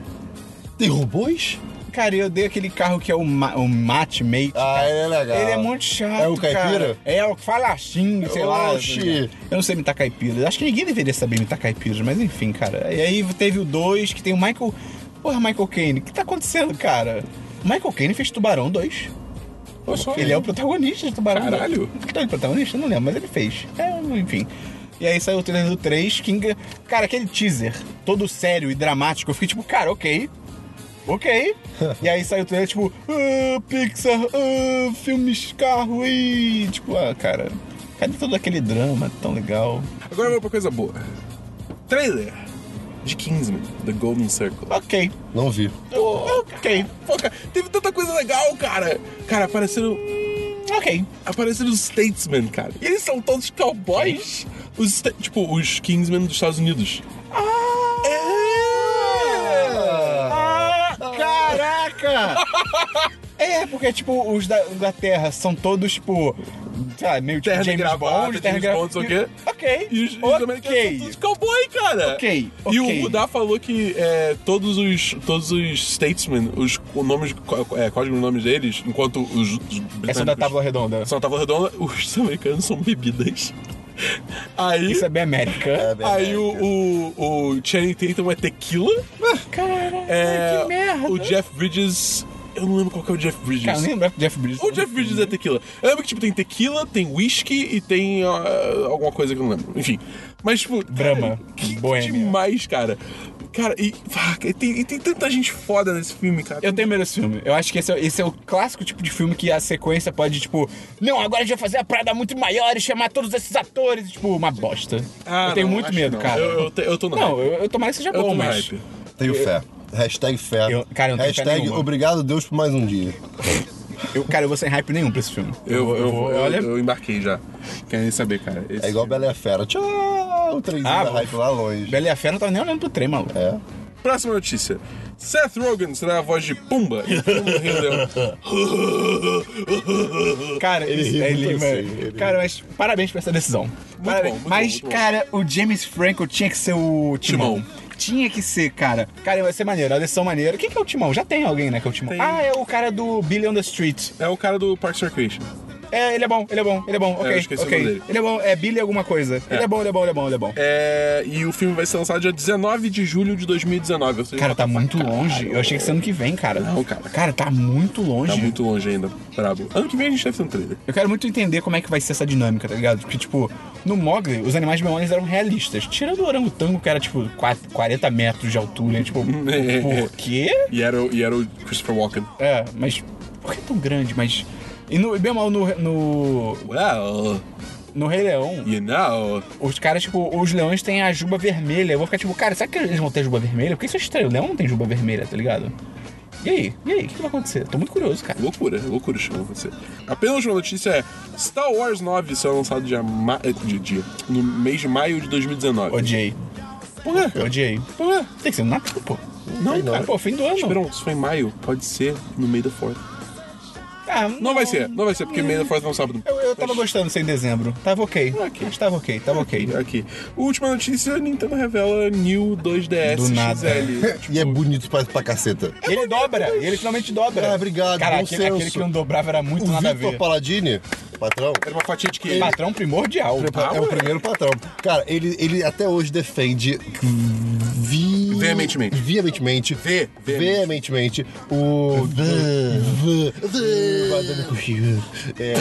Tem robôs? Cara, eu odeio aquele carro que é o, ma o Mate Mate. Ah, cara. ele é legal. Ele é muito chato. É o caipira? cara. É o que fala assim, sei lá. Oxi. Eu não sei imitar caipira. Acho que ninguém deveria saber imitar caipiras, mas enfim, cara. E aí teve o 2, que tem o Michael. Porra, Michael Caine. O que tá acontecendo, cara? O Michael Caine fez Tubarão 2. olha só. Ele é o protagonista de Tubarão 2. Caralho. Então, ele é protagonista? Não lembro, mas ele fez. É, enfim. E aí saiu o trailer do 3, que... enga- Cara, aquele teaser, todo sério e dramático, eu fiquei tipo, cara, ok. Ok. [laughs] e aí saiu o trailer, tipo, ah, Pixar, ah, filmes, carro, e... Tipo, ah, cara, cadê todo aquele drama tão legal? Agora vamos pra coisa boa. Trailer de Kingsman, The Golden Circle. Ok. Não vi. Ok. Pô, cara, teve tanta coisa legal, cara. Cara, apareceram, Ok. apareceram os Statesmen, cara. E eles são todos cowboys. Os, tipo, os Kingsmen dos Estados Unidos. Ah, caraca! É, porque, tipo, os da Inglaterra são todos, tipo, sei lá, meio tipo Terno e James gravata, Bond, James e gra- Bond, sei. Ok. E os, e os americanos são todos cowboy, cara. Ok, E ok. o Rudá falou que é, todos os todos os statesmen, os o nomes, é, código nomes deles, enquanto os, os britânicos... Essa é da tábua redonda. São da tábua redonda, os americanos são bebidas. Aí... Isso é bem América. bem Aí América. o, o, o Channing Tatum é tequila. Cara, É, que merda. O Jeff Bridges. Eu não lembro qual que é o Jeff Bridges. Cara, eu lembro do Jeff Bridges. O Jeff Bridges é tequila. Eu lembro que, tipo, tem tequila, tem whisky e tem ah, alguma coisa que eu não lembro. Enfim. Mas, tipo. Brahma, Que boêmia. demais, cara. Cara, e, e tem, e tem tanta gente foda nesse filme, cara. Eu tenho medo desse filme. Eu acho que esse é, esse é o clássico tipo de filme que a sequência pode, tipo, não, agora a gente vai fazer a parada muito maior e chamar todos esses atores. Tipo, uma bosta. Ah, eu tenho não, muito medo, não. cara. Eu, eu, te- eu tô no Não, hype. eu, eu tomara que seja Eu tô bom, mas. hype. Tenho fé. Hashtag fé. Eu- cara, eu não tenho fé Hashtag nenhuma. obrigado Deus por mais um dia. Eu, cara, eu vou sem hype nenhum pra esse filme. Eu, eu, vou- eu, olha. eu embarquei já. Quer nem saber, cara. Esse É igual filme. Bela e a Fera. Tchau! O trenzinho Ah, da hype lá longe. Bela e a Fera não tava nem olhando pro trem, maluco. É. Próxima notícia. Seth Rogen será a voz de Pumba em filme do Rei Leão. Cara, Ele muito mano, assim, ele Cara, mas parabéns por essa decisão. Parabéns. bom, muito mas, bom, muito bom. cara, o James Franco tinha que ser o Timão. Timão. Tinha que ser, cara. Cara, vai ser maneiro, a decisão maneira. Quem que é o Timão? Já tem alguém, né, que é o Timão. Tem. Ah, é o cara do Billy on the Street. É o cara do Parks and Recreation. É, ele é bom, ele é bom, ele é bom, ok, eu esqueci o ok. nome dele. Ele é bom, é Billy alguma coisa. Ele é bom, ele é bom, ele é bom, ele é bom. É, e o filme vai ser lançado dia 19 de julho de 2019. Ou seja, Cara, tá muito longe. Eu achei que esse ano que vem, cara. Não, cara. Cara, tá muito longe. Tá muito longe ainda. Brabo. Ano que vem a gente deve ter um trailer. Eu quero muito entender como é que vai ser essa dinâmica, tá ligado? Porque, tipo, no Mogli, os animais biônicos eram realistas. Tirando o orangotango, que era, tipo, 4 40 metros de altura. Tipo, [laughs] por quê? E era, o- e era o Christopher Walken. É, mas por que tão grande? Mas. E no, bem mal no. no Well. No Rei Leão, You know. os caras, tipo, os leões têm a juba vermelha. Eu vou ficar tipo, cara, será que eles vão ter juba vermelha? Porque isso é estranho, o leão não tem juba vermelha, tá ligado? E aí? E aí? O que vai acontecer? Tô muito curioso, cara. Loucura, loucura chama você. Apenas uma notícia é: Star Wars 9 será lançado dia ma... eh, de, dia, no mês de maio de 2019. Odiei. Por quê? Odiei. Por quê? Tem que ser no Natal, pô. Não, Cara, cara. pô, fim do ano. Esperão, se for em maio, pode ser no meio da Fourth. Ah, Não vai ser, não vai ser, porque meio da Fourth é um sábado. Eu, eu tava gostando de ser em dezembro. Tava ok. Ok. Mas tava ok, tava ok. Aqui. Última notícia: Nintendo revela New 2DS Do nada. XL. [laughs] E é bonito pra, pra caceta. E ele dobra, e ele finalmente dobra. Ah, obrigado, Cara, bom aquele, senso. aquele que não dobrava era muito O nada a Victor ver. Paladini, patrão, Era uma fatia de queijo. Patrão primordial. é o primeiro patrão. Cara, ele, ele até hoje defende vi... Veementemente. veementemente, Vê, veementemente o... V- V-. É.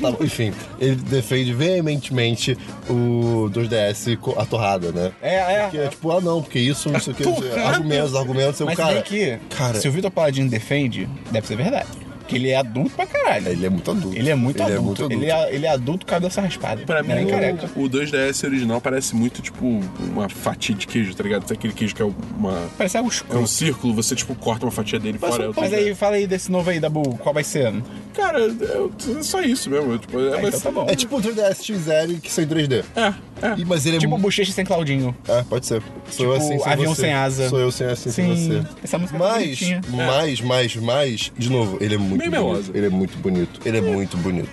Tá enfim, ele defende veementemente o 2DS co- a torrada, né? É, é. Que é tipo, ah não, porque isso, não sei o que, [laughs] argumentos, argumentos, Mas cara... bem que, cara- se o Vitor Paladino defende, deve ser verdade. Porque ele é adulto pra caralho. Ele é muito adulto. Ele é muito Ele é adulto. muito adulto. Ele, é, ele é adulto cabeça raspada. Pra é mim, nem careca. o, o 2DS original parece muito tipo uma fatia de queijo, tá ligado? Aquele queijo que é uma. Parece algo É um escuro. círculo, você tipo corta uma fatia dele fora. é Mas 2DS. aí, fala aí desse novo aí, Dabu. Qual vai ser? Cara, é é só isso mesmo. Tipo, é, Ah, mas- então tá bom. É tipo o 3DS XL que são em 3D. É, é. E- Mas ele é Tipo muito... bochecha sem Claudinho. É, pode ser. Sou eu Tipo, assim sem avião você. sem asa. Sou eu sem assim sem Sim. você. Essa música é Mas, bonitinha. mais, mais, mais, de novo, ele é muito Meio bonito. melosa. Ele é muito bonito. Ele é, muito bonito.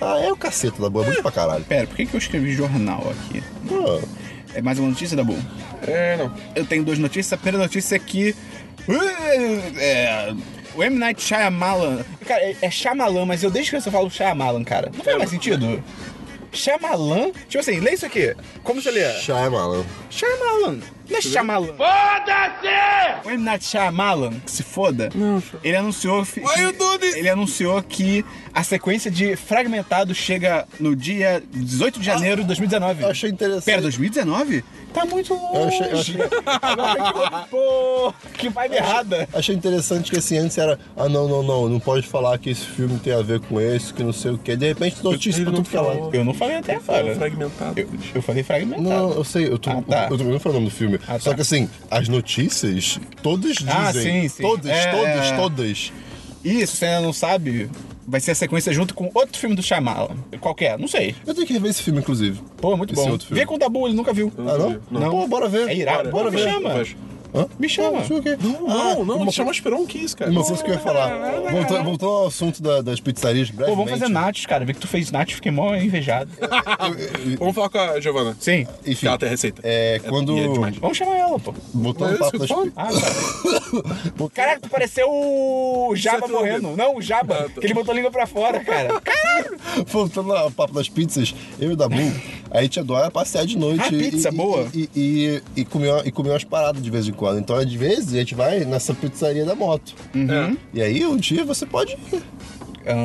Ah, é o caceta da boa, é muito pra caralho. Pera, por que, que eu escrevi jornal aqui? Ah, É mais uma notícia, Dabu? É, não. Eu tenho duas notícias. A primeira notícia é que. É, o M. Night Shyamalan. Cara, é, é Shyamalan, mas eu desde que eu falo Shyamalan, cara. Não faz mais sentido? Shyamalan? Tipo assim, lê isso aqui. Como você lê? Shyamalan. Shyamalan. Não é Shyamalan. Foda-se! O M. Night Shyamalan, que se foda, ele anunciou... this? Ele anunciou que a sequência de Fragmentado chega no dia 18 de janeiro de 2019. Eu achei interessante. Pera, 2019? Tá muito longe. Eu achei, eu achei, [laughs] Agora que, [laughs] pô, que vibe errada. achei interessante que assim, antes era, ah não, não, não, não pode falar que esse filme tem a ver com esse, que não sei o que. De repente, notícia pra não tudo que é. Eu não falei até agora. fragmentado. Eu, eu falei fragmentado. Não, eu sei, eu tô, Ah, tá. eu também não falando o nome do filme. Ah, Só tá. que assim, as notícias, todas dizem. Ah, sim, sim. Todas, É, todas, é. todas. E se você ainda não sabe, vai ser a sequência junto com outro filme do Shyamalan. Qualquer, não sei. Eu tenho que rever esse filme, inclusive. Pô, muito Esse bom. outro filme. Vê com o Dabu, ele nunca viu. Ah, não? Não. Pô, bora ver. É irado. Bora, Pô, ver. me chama. Hã? Me chama. Ah. Não, Ah, não, uma ele chama Esperão Kiss, cara. Uma coisa que eu ia falar. Voltando, voltando ao assunto da- das pizzarias, Pô, brevemente. vamos fazer nachos, cara. Vê que tu fez nachos, fiquei mó invejado. [laughs] Vamos falar com a Giovana. Sim. Que Enfim, ela tem a receita. é, quando... e é. Vamos chamar ela, pô. É ao papo das Ah, tá. [laughs] Caraca, tu pareceu o Jaba Você morrendo. Não, o Jaba. Ah, tá. Que ele botou a língua pra fora, cara. [laughs] Voltando ao papo das pizzas, eu e o Dabu, a gente adora passear de noite. Ah, e- pizza, e, boa. E, e, e, comer, e comer umas paradas de vez em quando. Então, às vezes, a gente vai nessa pizzaria da moto. Uhum. E aí, um dia você pode ir.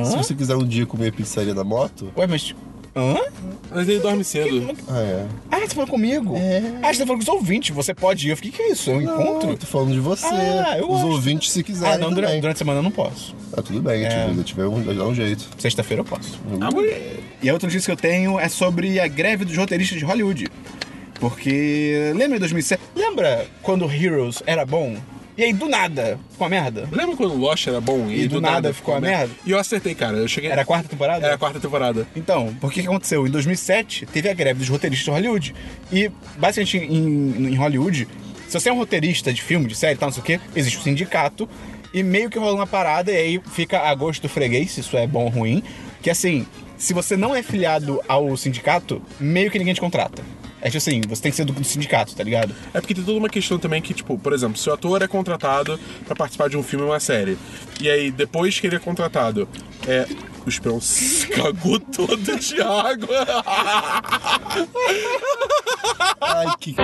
Se você quiser um dia comer pizzaria da moto. Ué, mas... Hã? Mas ele dorme cedo. Ah, é. Ah, você falou comigo? Ah, você tá falando com os ouvintes. Você pode ir. Eu fiquei, que é isso? É um Não, encontro? eu tô falando de você. Ah, eu Os gosto. ouvintes, se quiserem. Ah, não, durante, também. durante a semana eu não posso. Ah, tudo bem, É. gente tiver um, dá um jeito. Sexta-feira eu posso. A mulher. E a outra notícia que eu tenho é sobre a greve dos roteiristas de Hollywood. Porque lembra em 2007? Lembra quando Heroes era bom? E aí do nada ficou uma merda? Lembra quando o Lost era bom E do nada ficou a merda? E eu acertei, cara. Eu cheguei. Era a quarta temporada? Era a quarta temporada. Então, por que aconteceu? Em 2007, teve a greve dos roteiristas de Hollywood. E, basicamente, em, em Hollywood, se você é um roteirista de filme, de série e tal, não sei o quê, existe um sindicato. E meio que rola uma parada, e aí fica a gosto do freguês, se isso é bom ou ruim. Que assim, se você não é filiado ao sindicato, meio que ninguém te contrata. É tipo assim, você tem que ser do, do sindicato, tá ligado? É porque tem toda uma questão também que, tipo, por exemplo, se o ator é contratado pra participar de um filme ou uma série, e aí depois que ele é contratado, é. O Esperão se cagou todo de água. [laughs] Ai, que.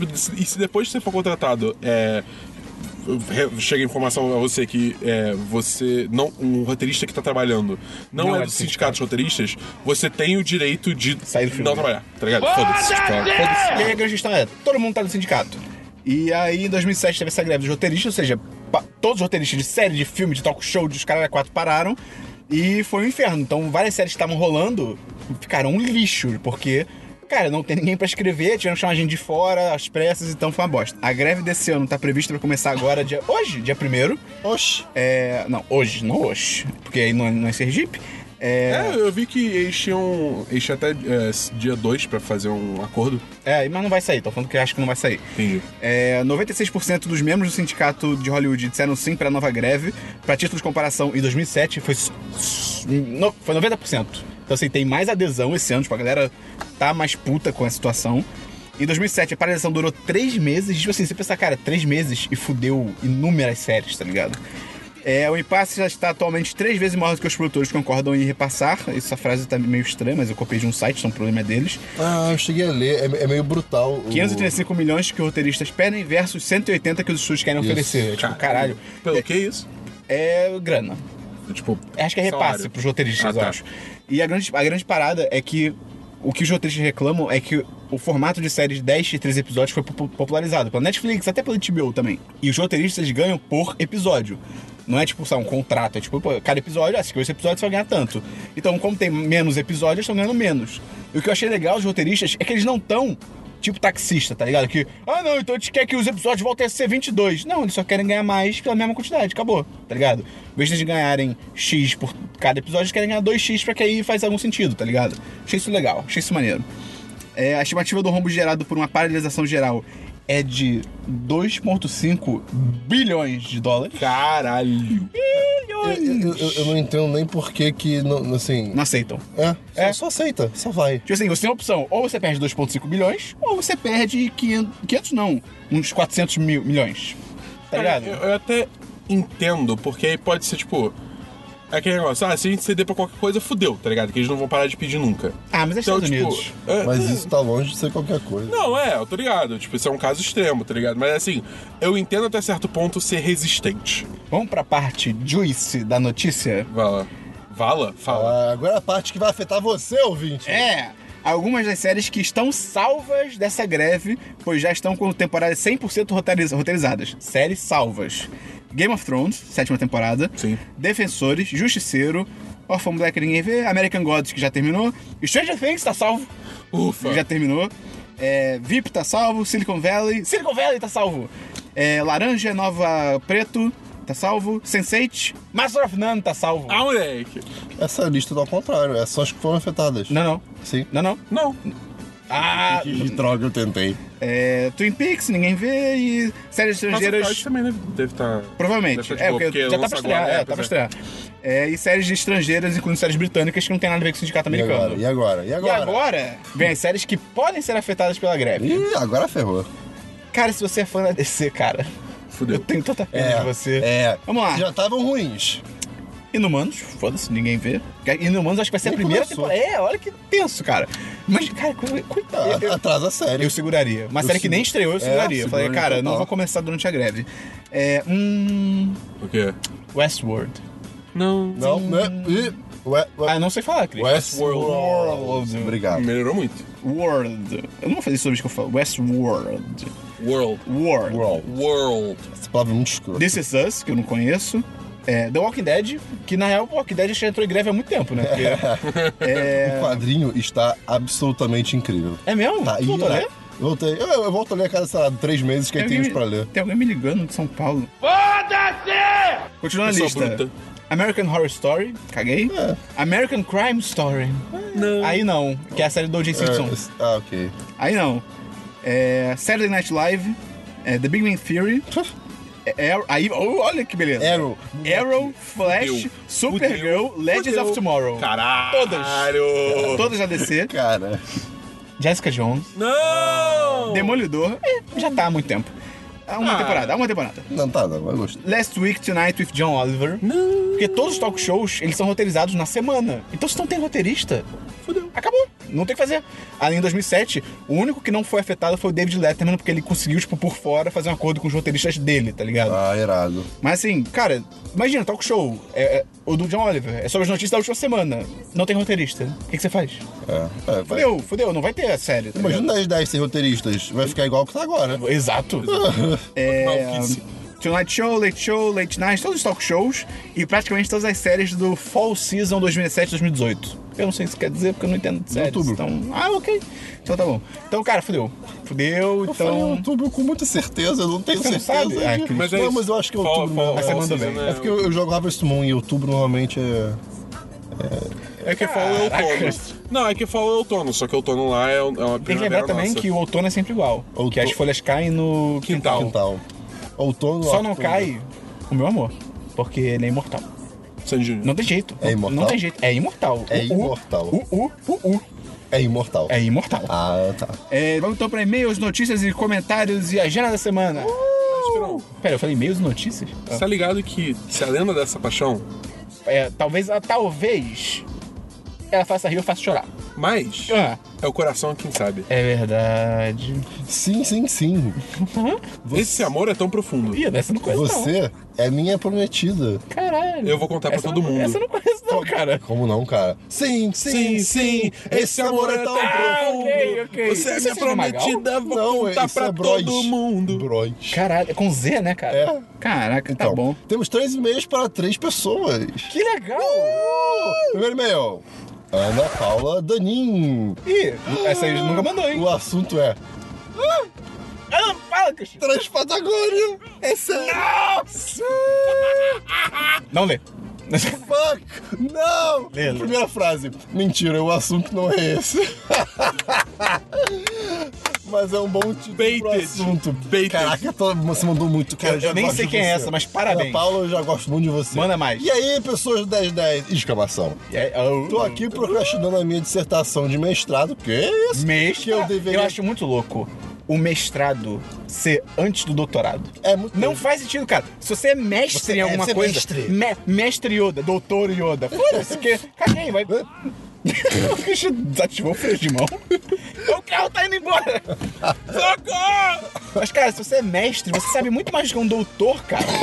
Tipo, e se depois que você for contratado, é. chega a informação a você que é, você. não Um roteirista que tá trabalhando não, Não é é do sindicato de roteiristas, você tem o direito de Sair do filme. não trabalhar, tá ligado? Foda-se. Tipo, Foda-se. E aí a grande questão é, todo mundo tá no sindicato. E aí em 2007 teve essa greve dos roteiristas, ou seja, todos os roteiristas de série, de filme, de talk show, dos caras quatro pararam. E foi um inferno. Então várias séries que estavam rolando ficaram um lixo, porque... Cara, não tem ninguém pra escrever, tiveram que chamar gente de fora, às pressas, então foi uma bosta. A greve desse ano tá prevista pra começar agora, dia, hoje, dia 1 Oxi. É, não, hoje, não hoje, porque aí não é, não é Sergipe. É, É, eu vi que eles tinham. Eles tinham até é, dia 2 pra fazer um acordo. é, mas não vai sair, tô falando que eu acho que não vai sair. Entendi. É, 96% dos membros do sindicato de Hollywood disseram sim para a nova greve. Para título de comparação, em 2007 foi, no- foi 90%. Então, assim, tem mais adesão esse ano, tipo, a galera tá mais puta com a situação. Em 2007, a paralisação durou três meses. Tipo assim, você pensa, cara, três meses e fudeu inúmeras séries, tá ligado? É, o impasse já está atualmente três vezes maior do que os produtores concordam em repassar. Essa frase tá meio estranha, mas eu copiei de um site, então o problema é deles. Ah, eu cheguei a ler. É, é meio brutal. o- 535 milhões que os roteiristas pedem versus 180 que os estúdios querem Isso. oferecer. É, tipo, caralho. Pelo que isso? É grana. Tipo. Acho que é repasse salário. pros roteiristas, Ah, tá. eu acho. E a grande, a grande parada é que o que os roteiristas reclamam é que o formato de séries de 10 e 13 episódios foi popu- popularizado pela Netflix, até pela HBO também. E os roteiristas ganham por episódio. Não é tipo, sabe, um contrato. É tipo, pô, cada episódio, ah, se esse episódio você vai ganhar tanto. Então, como tem menos episódios, estão ganhando menos. E o que eu achei legal dos roteiristas é que eles não estão tipo taxista, tá ligado? Que, ah, não, então a gente quer que os episódios voltem a ser 22. Não, eles só querem ganhar mais pela mesma quantidade, acabou, tá ligado? Em vez de ganharem X por cada episódio, eles querem ganhar 2X pra que aí faz algum sentido, tá ligado? Achei isso legal, achei isso maneiro. É, a estimativa do rombo gerado por uma paralisação geral é de 2,5 bilhões de dólares. Caralho. Eu, eu- eu- eu não entendo nem por que que, não, assim... Não aceitam. É, só, É. só aceita, só vai. Tipo assim, você tem uma opção, ou você perde 2,5 bilhões, ou você perde 500, 500 não, uns 400 mil, milhões. Tá ligado? eu, eu até entendo, porque aí pode ser tipo. É aquele negócio, ah, se a gente ceder pra qualquer coisa, fudeu, tá ligado? Que eles não vão parar de pedir nunca. Ah, mas é Então, Estados tipo. Unidos. é- Mas é- isso tá longe de ser qualquer coisa. Não, é, eu tô ligado. Tipo, isso é um caso extremo, tá ligado? Mas assim, eu entendo até certo ponto ser resistente. Vamos pra parte juice da notícia? Vala. Vala? Fala. Ah, agora é a parte que vai afetar você, ouvinte. É! Algumas das séries que estão salvas dessa greve, pois já estão com temporadas 100% roteiriz- roteirizadas. Séries salvas. Game of Thrones, sétima temporada. Sim. Defensores, Justiceiro, Orphan Black ninguém vê, American Gods que já terminou. Stranger Things tá salvo, Ufa. já terminou. É, VIP tá salvo, Silicon Valley. Silicon Valley tá salvo. É, Laranja, Nova Preto, tá salvo. Sense8, Master of None tá salvo. Ah, moleque. Essa lista tá ao contrário, é só as que foram afetadas. Não, não. Sim. Não, não. Não. Ah, Que droga eu tentei. é, Twin Peaks, ninguém vê, e séries Mas estrangeiras. também deve, deve estar. Provavelmente. Deve tá de é, boa, porque, já tá pra estrear. é, é, tá pra pois estrear. É, e séries estrangeiras, incluindo séries britânicas, que não tem nada a ver com o sindicato E americano. agora? E agora? E E agora? agora, vem as séries que podem ser afetadas pela greve. Ih, agora ferrou. Cara, se você é fã da DC, cara, Fudeu. eu tenho tanta pena de você. É. Vamos lá. Já estavam ruins. Inumanos, foda-se, ninguém vê. Inumanos acho que vai ser Nem a primeira começou. temporada. É, olha que tenso, cara. Mas, cara, co- coitado. Ah, Eu- Atrasa a série. Eu seguraria. Uma Eu série que nem estreou, eu É, seguraria. eu falei, cara, não vou começar durante a greve. É. Hum. O quê? Westworld. Não. Não, né? Ih, ué, ué. Ah, não sei falar, Cris. Westworld. World. Obrigado. Melhorou muito. World. Eu não vou fazer isso sobre isso que eu falo. Westworld. World. World. World. World. Essa palavra é muito escrota. This Is Us, que eu não conheço. É, The Walking Dead, que na real o Walking Dead já entrou em greve há muito tempo, né? Porque, [laughs] é... O quadrinho está absolutamente incrível. é mesmo? Tá, Tu voltou a ira- ler? Voltei. Eu, eu volto a ler a cada, sei lá, três meses que aí tem uns pra ler. tem alguém me ligando de São Paulo. Foda-se! Continuando a lista. bruta. American Horror Story, caguei. É. American Crime Story. Não. Aí não, que é a série do O.J. Simpson. É, ah, ok. Aí não. É, Saturday Night Live, é, The Big Bang Theory. Arrow- aí, olha que beleza. Arrow. Arrow, Flash, Fudeu. Supergirl, Fudeu. Legends Fudeu. of Tomorrow. Caralho. Todas. Todas da DC. Cara. Jessica Jones. Não! Demolidor. É, já tá há muito tempo. Há uma Ah. temporada, há uma temporada. Não, tá, não, eu gostei. Last Week Tonight with John Oliver. Não. Porque todos os talk shows, eles são roteirizados na semana. Então se não tem roteirista, Fudeu. acabou. Não tem o que fazer. Ali em 2007, o único que não foi afetado foi o David Letterman, porque ele conseguiu, tipo, por fora, fazer um acordo com os roteiristas dele, tá ligado? Ah, irado. Mas assim, cara, imagina, talk show, é, é, o do John Oliver, é sobre as notícias da última semana. Não tem roteirista. O que, que você faz? É. é vai. Fudeu, fudeu, não vai ter a série. Tá Imagina ligado? 10 10 sem roteiristas. Vai ficar igual que tá agora. Exato. [laughs] é. Tonight Show, Late Show, Late Night, todos os talk shows e praticamente todas as séries do Fall Season 2017-2018. Eu não sei o que isso quer dizer porque eu não entendo de séries. Outubro. Então, ah, ok. Então tá bom. Então, cara, fudeu. Fudeu, Eu falei então. outubro com muita certeza, eu não tenho Você não certeza. sabe? Ah, de- Cris. Mas é não, mas eu acho que é Fall- outubro fall- fall bem. é- É porque eu, eu jogo Harvest Moon e outubro normalmente é. É que fall é outono. Não, é que fall é outono, só que outono lá é, é uma Tem que lembrar também nossa. que o outono é sempre igual. Outono- Que as folhas caem no quintal. Quintal. Outono. Só não outono. cai o meu amor. Porque ele é imortal. Sandy Júnior. Não tem jeito. É imortal? Não tem jeito. É imortal. É O U, imortal. O U, o U. É imortal. É imortal. Ah, tá. É, vamos então para e-mails, notícias e comentários e agenda da semana. Esperão, Pera, eu falei e-mails e notícias? Você tá ligado que se a lenda dessa paixão, É, talvez, ah, talvez ela faça rir ou faça chorar. mas Ah, é o coração quem sabe. é verdade. Sim, sim, sim. Esse amor é tão profundo. Ih, dessa eu não conheço não. Você é minha prometida. Caralho. Eu vou contar pra Essa todo não- mundo. Essa eu não conheço não, cara. Como não, cara? Sim, sim, sim. Esse amor é tão Ah, profundo. ok, ok. Você é minha Magal? prometida, vou Não, contar pra é todo mundo. Bros. Caralho, é com Z, né, cara? É. Caraca, Então, tá bom. temos três e-mails para três pessoas. Que legal! Primeiro e-mail. Ana Paula Danin. Ih, essa aí nunca mandou, hein? O assunto é Ah, fala, Cristian. Transpatagônia. É sério. Nossa! Não lê. Fuck! Não! Primeira frase. Mentira, o assunto não é esse. [laughs] Mas é um bom título pro Baited. assunto. Baited. Caraca, tô- você mandou muito, cara. Eu já nem sei de quem é essa, mas parabéns. Ana Paula, eu já gosto muito de você. Manda mais. E aí, pessoas do 1010? Exclamação. É, oh, Tô aqui procrastinando a minha dissertação de mestrado. Que é isso? Mestre, Que eu deveria... eu acho muito louco o mestrado ser antes do doutorado. É muito Não faz sentido, cara. Se você é mestre Você em é- alguma é coisa. mestre. me- mestre Yoda, doutor Yoda. Foda-se, que. Caguei, vai. [laughs] o desativou o freio de mão. [laughs] o carro tá indo embora. Socorro! Mas, cara, se você é mestre, você sabe muito mais do que um doutor, cara. [laughs]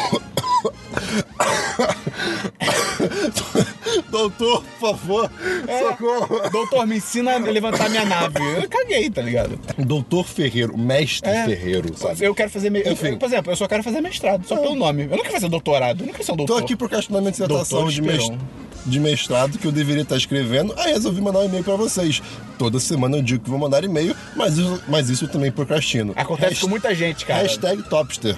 Doutor, por favor, É. socorro. Doutor, me ensina a levantar minha nave. Eu caguei, tá ligado? Doutor Ferreiro, mestre É. Ferreiro, sabe? Eu quero fazer. Me... eu- por exemplo, eu só quero fazer mestrado, só pelo nome. Eu não quero fazer doutorado, eu não quero ser um Tô doutor. aqui procrastinando a minha dissertação de, mes- Esperon. de mestrado que eu deveria estar escrevendo. Aí resolvi mandar um e-mail pra vocês. Toda semana eu digo que vou mandar e-mail, mas isso, mas isso eu também procrastino. Acontece Hasht- com muita gente, cara. Hashtag Topster.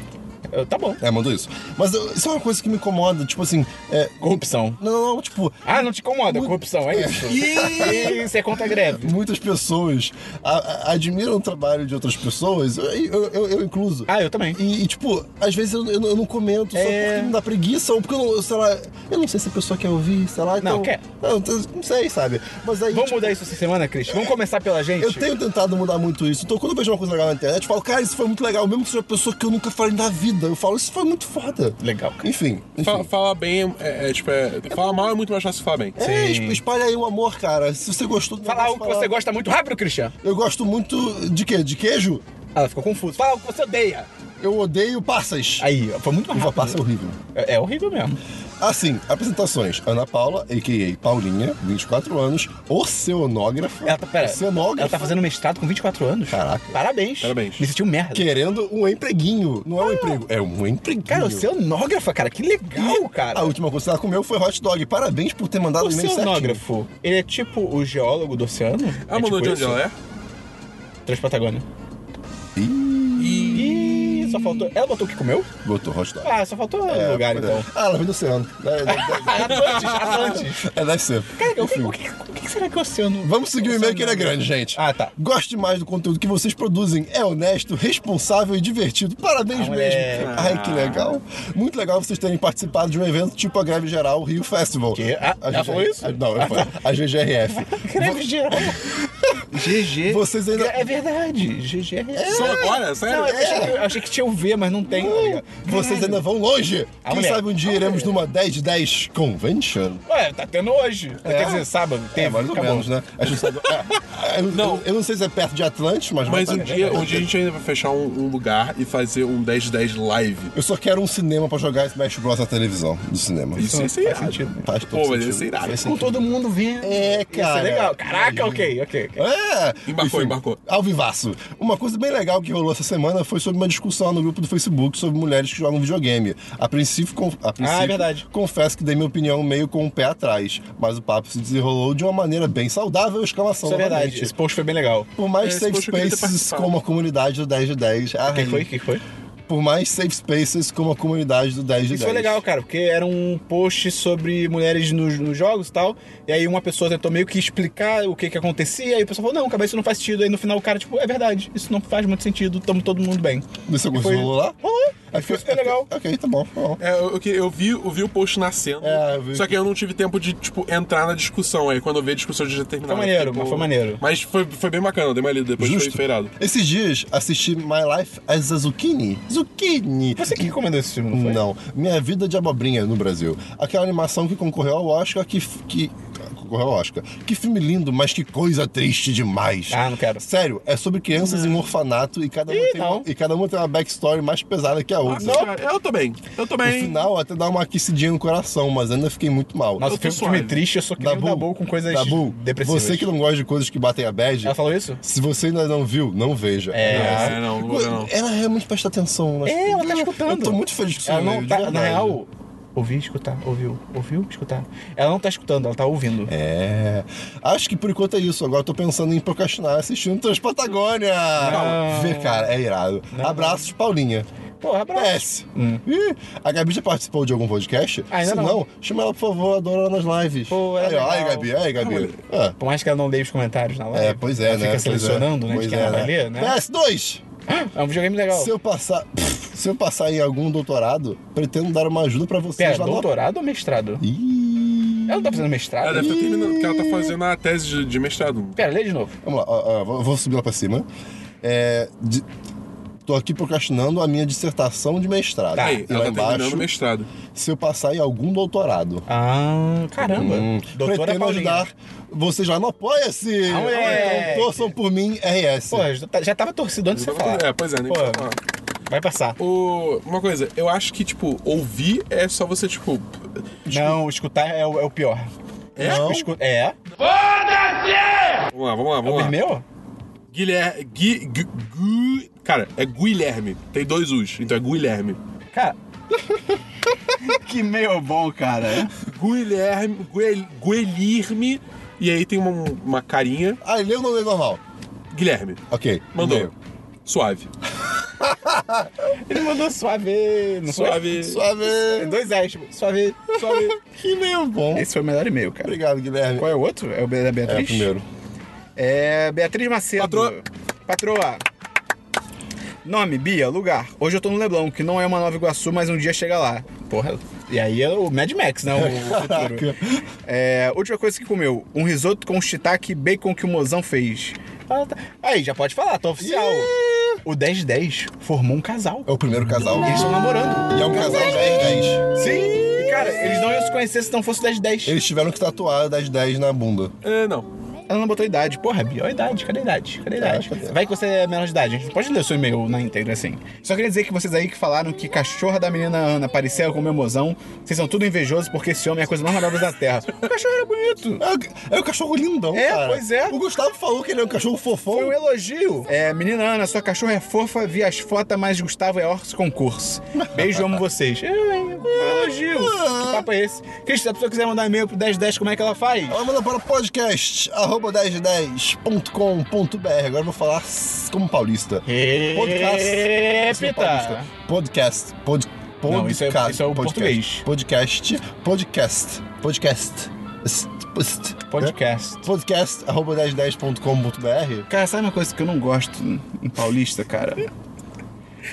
Eu- tá bom. É, mandou isso. Mas eu- isso é uma coisa que me incomoda, tipo assim, é... Corrupção. Não, não, não, tipo... Ah, não te incomoda, corrupção, é [laughs] isso? Isso é contra a greve. Muitas pessoas a- a- admiram o trabalho de outras pessoas, eu, eu, eu- incluso. Ah, eu também. E, e, tipo, às vezes eu, eu não- não comento só É. porque me dá preguiça ou porque eu não, sei lá, eu não sei se a pessoa quer ouvir, sei lá. Então, quer. Não, não sei, sabe? Mas aí. Vamos tipo, mudar isso essa semana, Cris? Vamos começar pela gente? Eu tenho tentado mudar muito isso. Então, quando eu vejo uma coisa legal na internet, eu falo, cara, isso foi muito legal, mesmo que seja uma pessoa que eu nunca falei na vida. Eu falo, isso foi muito foda. Legal, cara. Enfim, enfim. Fala, fala bem, é, é, tipo, é, falar mal é muito mais fácil que falar bem. É, Sim. esp- espalha aí o amor, cara. Se você gostou do Fala negócio, algo que você gosta muito rápido, Cristian. Eu gosto muito de quê? De queijo? Ah, Ela ficou confusa. Fala algo que você odeia. Eu odeio passas. Aí, foi muito mais Uva rápido. passa é horrível. É, é horrível mesmo. Assim, apresentações. Ana Paula, a.k.a. Paulinha, 24 anos, oceanógrafa. Ela tá, pera, Oceanógrafa. ela tá fazendo mestrado com 24 anos. Caraca. Parabéns. Parabéns. Me sentiu merda. Querendo um empreguinho. Não é um emprego, é um empreguinho. Cara, oceanógrafa, cara, que legal, cara. A última coisa que ela comeu foi hot dog. Parabéns por ter mandado o e-mail. Oceanógrafo, ele é tipo o geólogo do oceano? Ah, é mandou tipo de onde ela é? Transpatagônia. Ih, só faltou. Ela botou o que comeu? Botou hot dog. Ah, só faltou É, lugar é. então. Ah, ela vem do oceano. [laughs] É, é, é, Atlantis, Atlantis. é, deve ser. Cara, eu, o, que, o que será que é o oceano. Vamos seguir o e-mail que ele é grande, gente. Ah, tá. Goste mais do conteúdo que vocês produzem. É honesto, responsável e divertido. Parabéns Ah, mesmo. Ai, que legal. Muito legal vocês terem participado de um evento tipo a Greve Geral Rio Festival. Quê? Ah, A ela GG falou isso? a- não, eu falei. A GGRF. Greve geral. GG. Vocês ainda- É verdade, GG é Só agora? Sério? Não, eu achei, que, eu achei que tinha o V, mas não tem, ligado? vocês ainda vão longe. A Quem mulher. sabe um dia iremos numa 10 de 10 convention. Ué, tá tendo hoje. É? Quer dizer, sábado. Teve, É, mais ou acabou. menos, né? A gente sabe- é, é, [laughs] eu, Não. eu não sei se é perto de Atlantis, mas... Mas um dia, um dia a gente ainda vai fechar um, um lugar e fazer um 10 de 10 live. Eu só quero um cinema pra jogar Smash Bros na televisão do cinema. Isso ia ser faz irado. sentido. Faz todo Pô, mas sentido. ia ser irado. Faz Com sentido. todo mundo vendo. É, Isso cara. é legal. Caraca, ok, ok. ok. É! Embarcou, embarcou. Ao vivaço. Uma coisa bem legal que rolou essa semana foi sobre uma discussão no grupo do Facebook sobre mulheres que jogam videogame. A princípio, a princípio Ah, é verdade. confesso que dei minha opinião meio com o pé atrás, mas o papo se desenrolou de uma maneira bem saudável, exclamação Isso é verdade. novamente. Esse post foi bem legal. Por mais Esse safe spaces como a comunidade do 10 de 10. a O que Rainha- foi? O que foi? Por mais safe spaces como a comunidade do 10 de 10. Isso foi legal, cara, porque era um post sobre mulheres nos, nos jogos e tal. E aí uma pessoa tentou meio que explicar o que que acontecia. E o pessoal falou, não, isso não faz sentido. Aí no final o cara, tipo, é verdade, isso não faz muito sentido, tamo todo mundo bem. Isso E foi- rolou lá? Rolou. É Foi super legal. Ok, tá bom. tá bom. É, eu, eu, vi, eu vi o post nascendo, É, eu vi. só que eu não tive tempo de, tipo, entrar na discussão. Aí quando eu vi a discussão já terminava. Foi maneiro, tipo, mas foi maneiro. Mas foi, foi bem bacana, eu dei uma lida, depois Justo. foi feirado. Esses dias assisti My Life as a Zucchini. Zucchini! Você que recomendou esse filme, não foi? Não, Minha Vida de Abobrinha no Brasil. Aquela animação que concorreu ao Oscar, que. que concorreu ao Oscar. Que filme lindo, mas que coisa triste demais. Ah, não quero. Sério, é sobre crianças em um orfanato e cada, uma Ih, tem não. uma, e cada uma tem uma backstory mais pesada que a outra. Nossa, cara, eu tô bem. Eu tô No final até dá uma aquecidinha no coração, mas ainda fiquei muito mal. Nossa, Eu filme, triste, eu sou que o Dabu com coisas Dabu, depressivas. você que não gosta de coisas que batem a bad, Ela falou isso? se você ainda não viu, não veja. É. É, não, não ver, não. Ela realmente presta atenção. nas É, ela tá escutando. Eu tô muito feliz com isso. Não tá, na real, ouvir, escutar, ouviu, ouviu, escutar. Ela não tá escutando, ela tá ouvindo. É. Acho que por enquanto é isso. Agora eu tô pensando em procrastinar assistindo Transpatagônia. Não. Vê, cara, é irado. Abraços, Paulinha. Porra, abraço. PS. Ih, a Gabi já participou de algum podcast? Ainda Se não. não, chama ela, por favor, adoro ela nas lives. Pô, é aí, ó, aí, legal. Gabi, aí, Gabi. Ah, Por mais que ela não leia os comentários na live. é, pois é, ela né? Fica Pois selecionando, é. né? De Pois quem é, ela vai ler, né? PS2! É um videogame legal. Se eu passar. Se eu passar em algum doutorado, pretendo dar uma ajuda pra vocês Pera, lá no- doutorado ou mestrado? Ih. Ela não tá fazendo mestrado? Ela deve estar terminando, porque ela tá fazendo a tese de, de mestrado. Pera, lê de novo. Vamos lá, ó, ó, vou- subir lá pra cima. É, de- tô aqui procrastinando a minha dissertação de mestrado. Tá. Aí, e ela lá tá terminando embaixo, o mestrado. se eu passar em algum doutorado. Ah, caramba. Hum, Doutora pretendo Paulinha. ajudar vocês lá no Apoia-se. Ah, moleque. então torçam por mim, RS. Pô, já tá- já tava torcido antes de você falar. É, pois é, nem Pô. Vai passar. O, uma coisa, eu acho que, tipo, ouvir é só você, tipo. Não, escutar é o, é o pior. É? Não. Escu- É? Vamos lá, vamos lá, É o vamos lá. meu? Guilherme. Gui, Gu- Gu- cara, é Guilherme. Tem dois U's, então é Guilherme. Cara. [laughs] que meio bom, cara. Guilherme. Guel, Guelirme. E aí tem uma, uma carinha. Ah, leu no nome normal. Guilherme. Ok. Mandou. e-mail. Suave. [laughs] Ele mandou suave. Não foi? Suave. Suave. Dois S, tipo, suave, suave. [laughs] Que e-mail bom. Esse foi o melhor e-mail, cara. Obrigado, Guilherme. Qual é o outro? É o da É, Beatriz? o primeiro. É Beatriz Macedo. Patroa. Patroa. Nome, Bia, lugar. Hoje eu tô no Leblon, que não é uma Nova Iguaçu, mas um dia chega lá. Porra, e aí é o Mad Max, né? O [laughs] futuro. É, última coisa que comeu, um risoto com shiitake e bacon que o mozão fez. Ah, tá. Aí, já pode falar, tá oficial. O 1010 formou um casal. É o primeiro casal. Eles estão namorando. E é um casal 10-10. Sim. E, cara, eles não iam se conhecer se não fosse o 1010. Eles tiveram que tatuar 10-10 na bunda. É, não. Ela não botou idade. Porra, Bia, olha a idade. Cadê a idade? Cadê a idade? cadê? Vai que você é menor de idade. A gente pode ler o seu e-mail na íntegra, assim. Só queria dizer que vocês aí que falaram que cachorra da menina Ana parecia com o meu mozão, vocês são tudo invejosos porque esse homem é a coisa mais maravilhosa da Terra. O cachorro era bonito. É, o- é o cachorro lindão, É, cara. pois é. O Gustavo falou que ele é um cachorro fofão. Foi um elogio. É, menina Ana, sua cachorra é fofa, vi as fotos, mas Gustavo é orcs concurso. Beijo, amo vocês. É, é, um elogio. Que papo é esse? Cris, se a pessoa quiser mandar um e-mail pro 1010, como é que ela faz? Ela manda para podcast, arroba 1010.com.br. Agora eu vou falar como paulista. Podcast. Repita. Podcast. Pod, podcast. Não, isso é- podcast, isso é o podcast, português. Podcast. Podcast. Podcast. Est- Podcast. Podcast, arroba 1010.com.br. Cara, sabe uma coisa que eu não gosto em paulista, cara?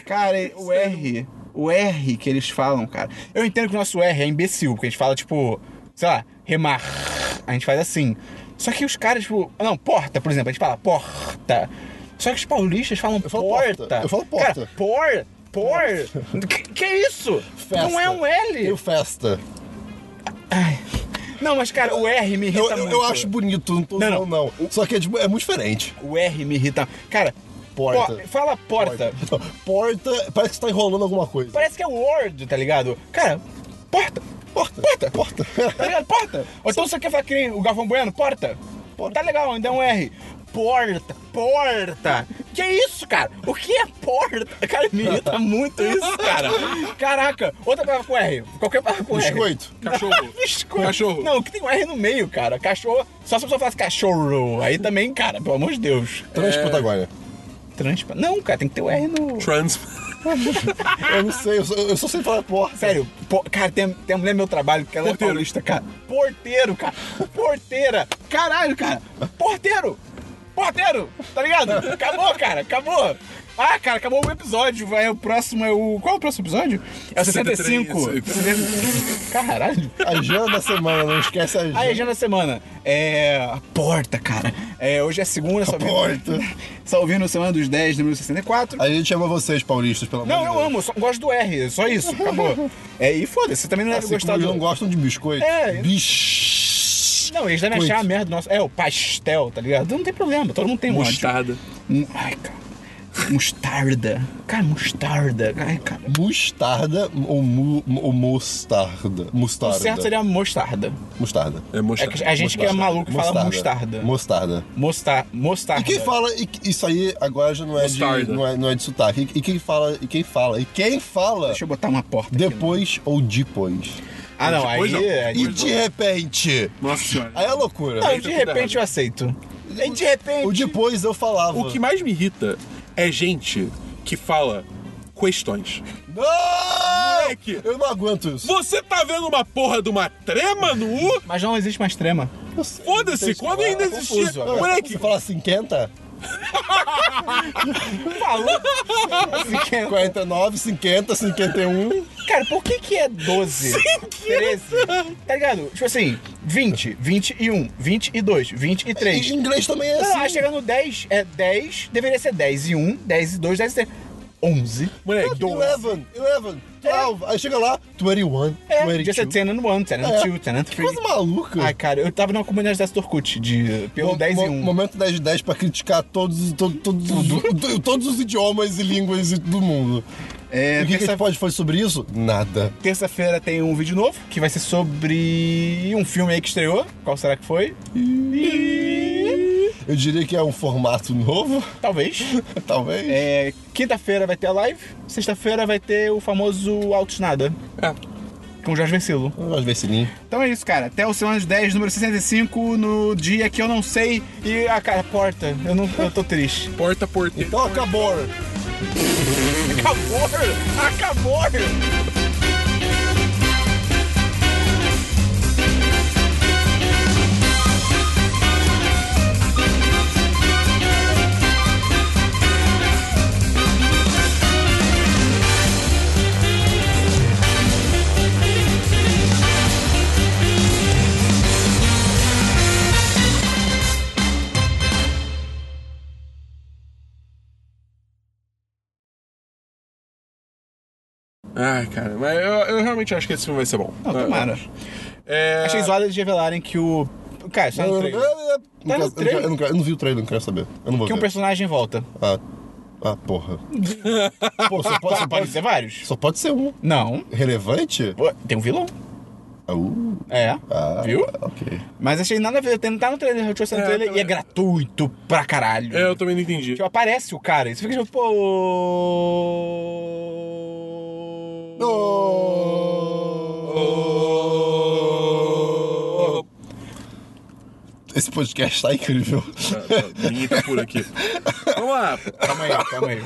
Cara, o R, o R que eles falam, cara. Eu entendo que o nosso R é imbecil, porque a gente fala, tipo, sei lá, remar. A gente faz assim. Só que os caras, tipo, não, porta, por exemplo, a gente fala porta. Só que os paulistas falam falo porta. porta. Eu falo porta. Cara, porta. por. Que, que é isso? Festa. Não é um E o L. festa? Não, mas cara, o R me irrita Eu, eu, muito. eu acho bonito, não tô Não, não, não. Só que é, tipo, é muito diferente. O R me irrita. Cara, Porta. po- fala porta. Porta, [laughs] parece que você tá enrolando alguma coisa. Parece que é Word, tá ligado? Cara, porta. Porta. Porta. Porta. Tá ligado? Porta. Ou então você quer falar que nem o Galvão Bueno? Porta. Tá legal, ainda é um R. Porta, porta. Que isso, cara? O que é porta? Cara, me irrita muito isso, cara. Caraca, outra palavra com R. Qualquer palavra com R. Biscoito. Cachorro. [laughs] Biscoito. Cachorro. Não, que tem um R no meio, cara. Cachorro. Só se a pessoa falasse cachorro. Aí também, cara, pelo amor de Deus. Transpatagônia. Transpa. Não, cara, tem que ter o R no. Trans. [laughs] Eu não sei, eu só, eu falar porta. Sério, cara, tem, tem uma mulher no meu trabalho que ela Porteiro. é paulista, cara. Porteiro, cara. Porteira. Caralho, cara. Porteiro. Porteiro. Tá ligado? Acabou, cara. Acabou. Ah, cara, acabou o episódio. Vai, o próximo é o. Qual é o próximo episódio? É o 65. 63. Caralho. Agenda da semana, não esquece a agenda. A agenda da semana. É. A porta, cara. É, hoje é segunda, só ouvindo. porta. [laughs] Só ouvindo Semana dos 10, número 64. A gente ama vocês, paulistas, pelo amor Não, de eu Deus. amo, eu só gosto do R, só isso, acabou. É, e foda-se, você também não deve Assim gostar do. não gostam de biscoito. É. Bicho. Não, eles devem Coito. achar a merda do nosso. É, o pastel, tá ligado? Não tem problema, todo mundo tem um. Mostarda. Ai, cara. Mostarda. Cara, mostarda. Ai, cara. Mostarda ou, mu, ou mostarda? O Mostarda. certo seria mostarda. Mostarda. É É mostarda. que a gente que é maluco fala mostarda. Mostarda. Mostar, mostarda. E quem fala, e- isso aí agora já não é, de, Mostarda. não é, não é de sotaque. E, e quem fala, e quem fala, e quem fala Deixa eu botar uma porta aqui, depois ou depois. Ah, não, Depois aí. não. é- E de repente, Nossa senhora. aí é loucura. Não, de repente eu aceito. E de repente. O depois eu falava. O que mais me irrita é gente que fala questões. Não! Moleque! Eu não aguento isso. Você tá vendo uma porra de uma trema no U? Mas não existe mais trema. Foda-se, quando ainda Tá existia. agora. Moleque, Você fala assim, quenta? Falou. Assim que é- 49, 50, 51. Cara, por que que é 12? 13? Tá ligado? Tipo assim, 20, 21, 22, 23. Em inglês também é Não, assim. aí chega no 10, é 10, deveria ser 10 e 1, 10 e 2, 10 e 3. 11. moleque, 12. 11, 11, 12. Aí chega lá, 21, É, 22. podia ser 10 and 1, 10 and 2, 10 and Que 3. coisa maluca. Ai, cara, eu tava numa comunidade dessa Torkut, de pelo Mo- 10 mo- e 1. Momento 10 de 10 pra criticar todos, to- todos, os- todos os idiomas e línguas do mundo. É, e o que, que a terça- gente pode fazer sobre isso? Nada. Terça-feira tem um vídeo novo, que vai ser sobre um filme aí que estreou. Qual será que foi? Eu diria que é um formato novo, Talvez. [laughs] talvez. É, Quinta-feira vai ter a live, sexta-feira vai ter o famoso Altos Nada, É. com o Jorge Versilo. Vamos ver sininho. Então é isso, cara. Até o Semana dos 10, número 65, no dia que eu não sei. E a cara, porta. Eu, não, eu tô triste. porta porteira. Então acabou. Acabou! Acabou! Ai, cara, mas eu, eu realmente acho que esse filme vai ser bom. Não, tomara. É... Achei zoado eles revelarem que o. Cara, só no trailer. Tá no trailer? eu não quero- eu não vi o trailer, não quero saber. Eu não vou Que um ver. personagem volta. Ah, ah, porra. [laughs] Pô, só pode, só, Pode ser vários? só pode ser um. Não. Relevante? Pô, Tem um vilão. Ah, uh, É. ah, Viu? Ok. Mas achei nada a ver. Tem- Tá no trailer, eu tinha no É, trailer e é gratuito pra caralho. É, eu também não entendi. Tipo, aparece o cara e você fica tipo, pô. Esse podcast tá incrível. Tá, tá, ninguém tá por aqui. Vamos lá. Calma aí, calma aí.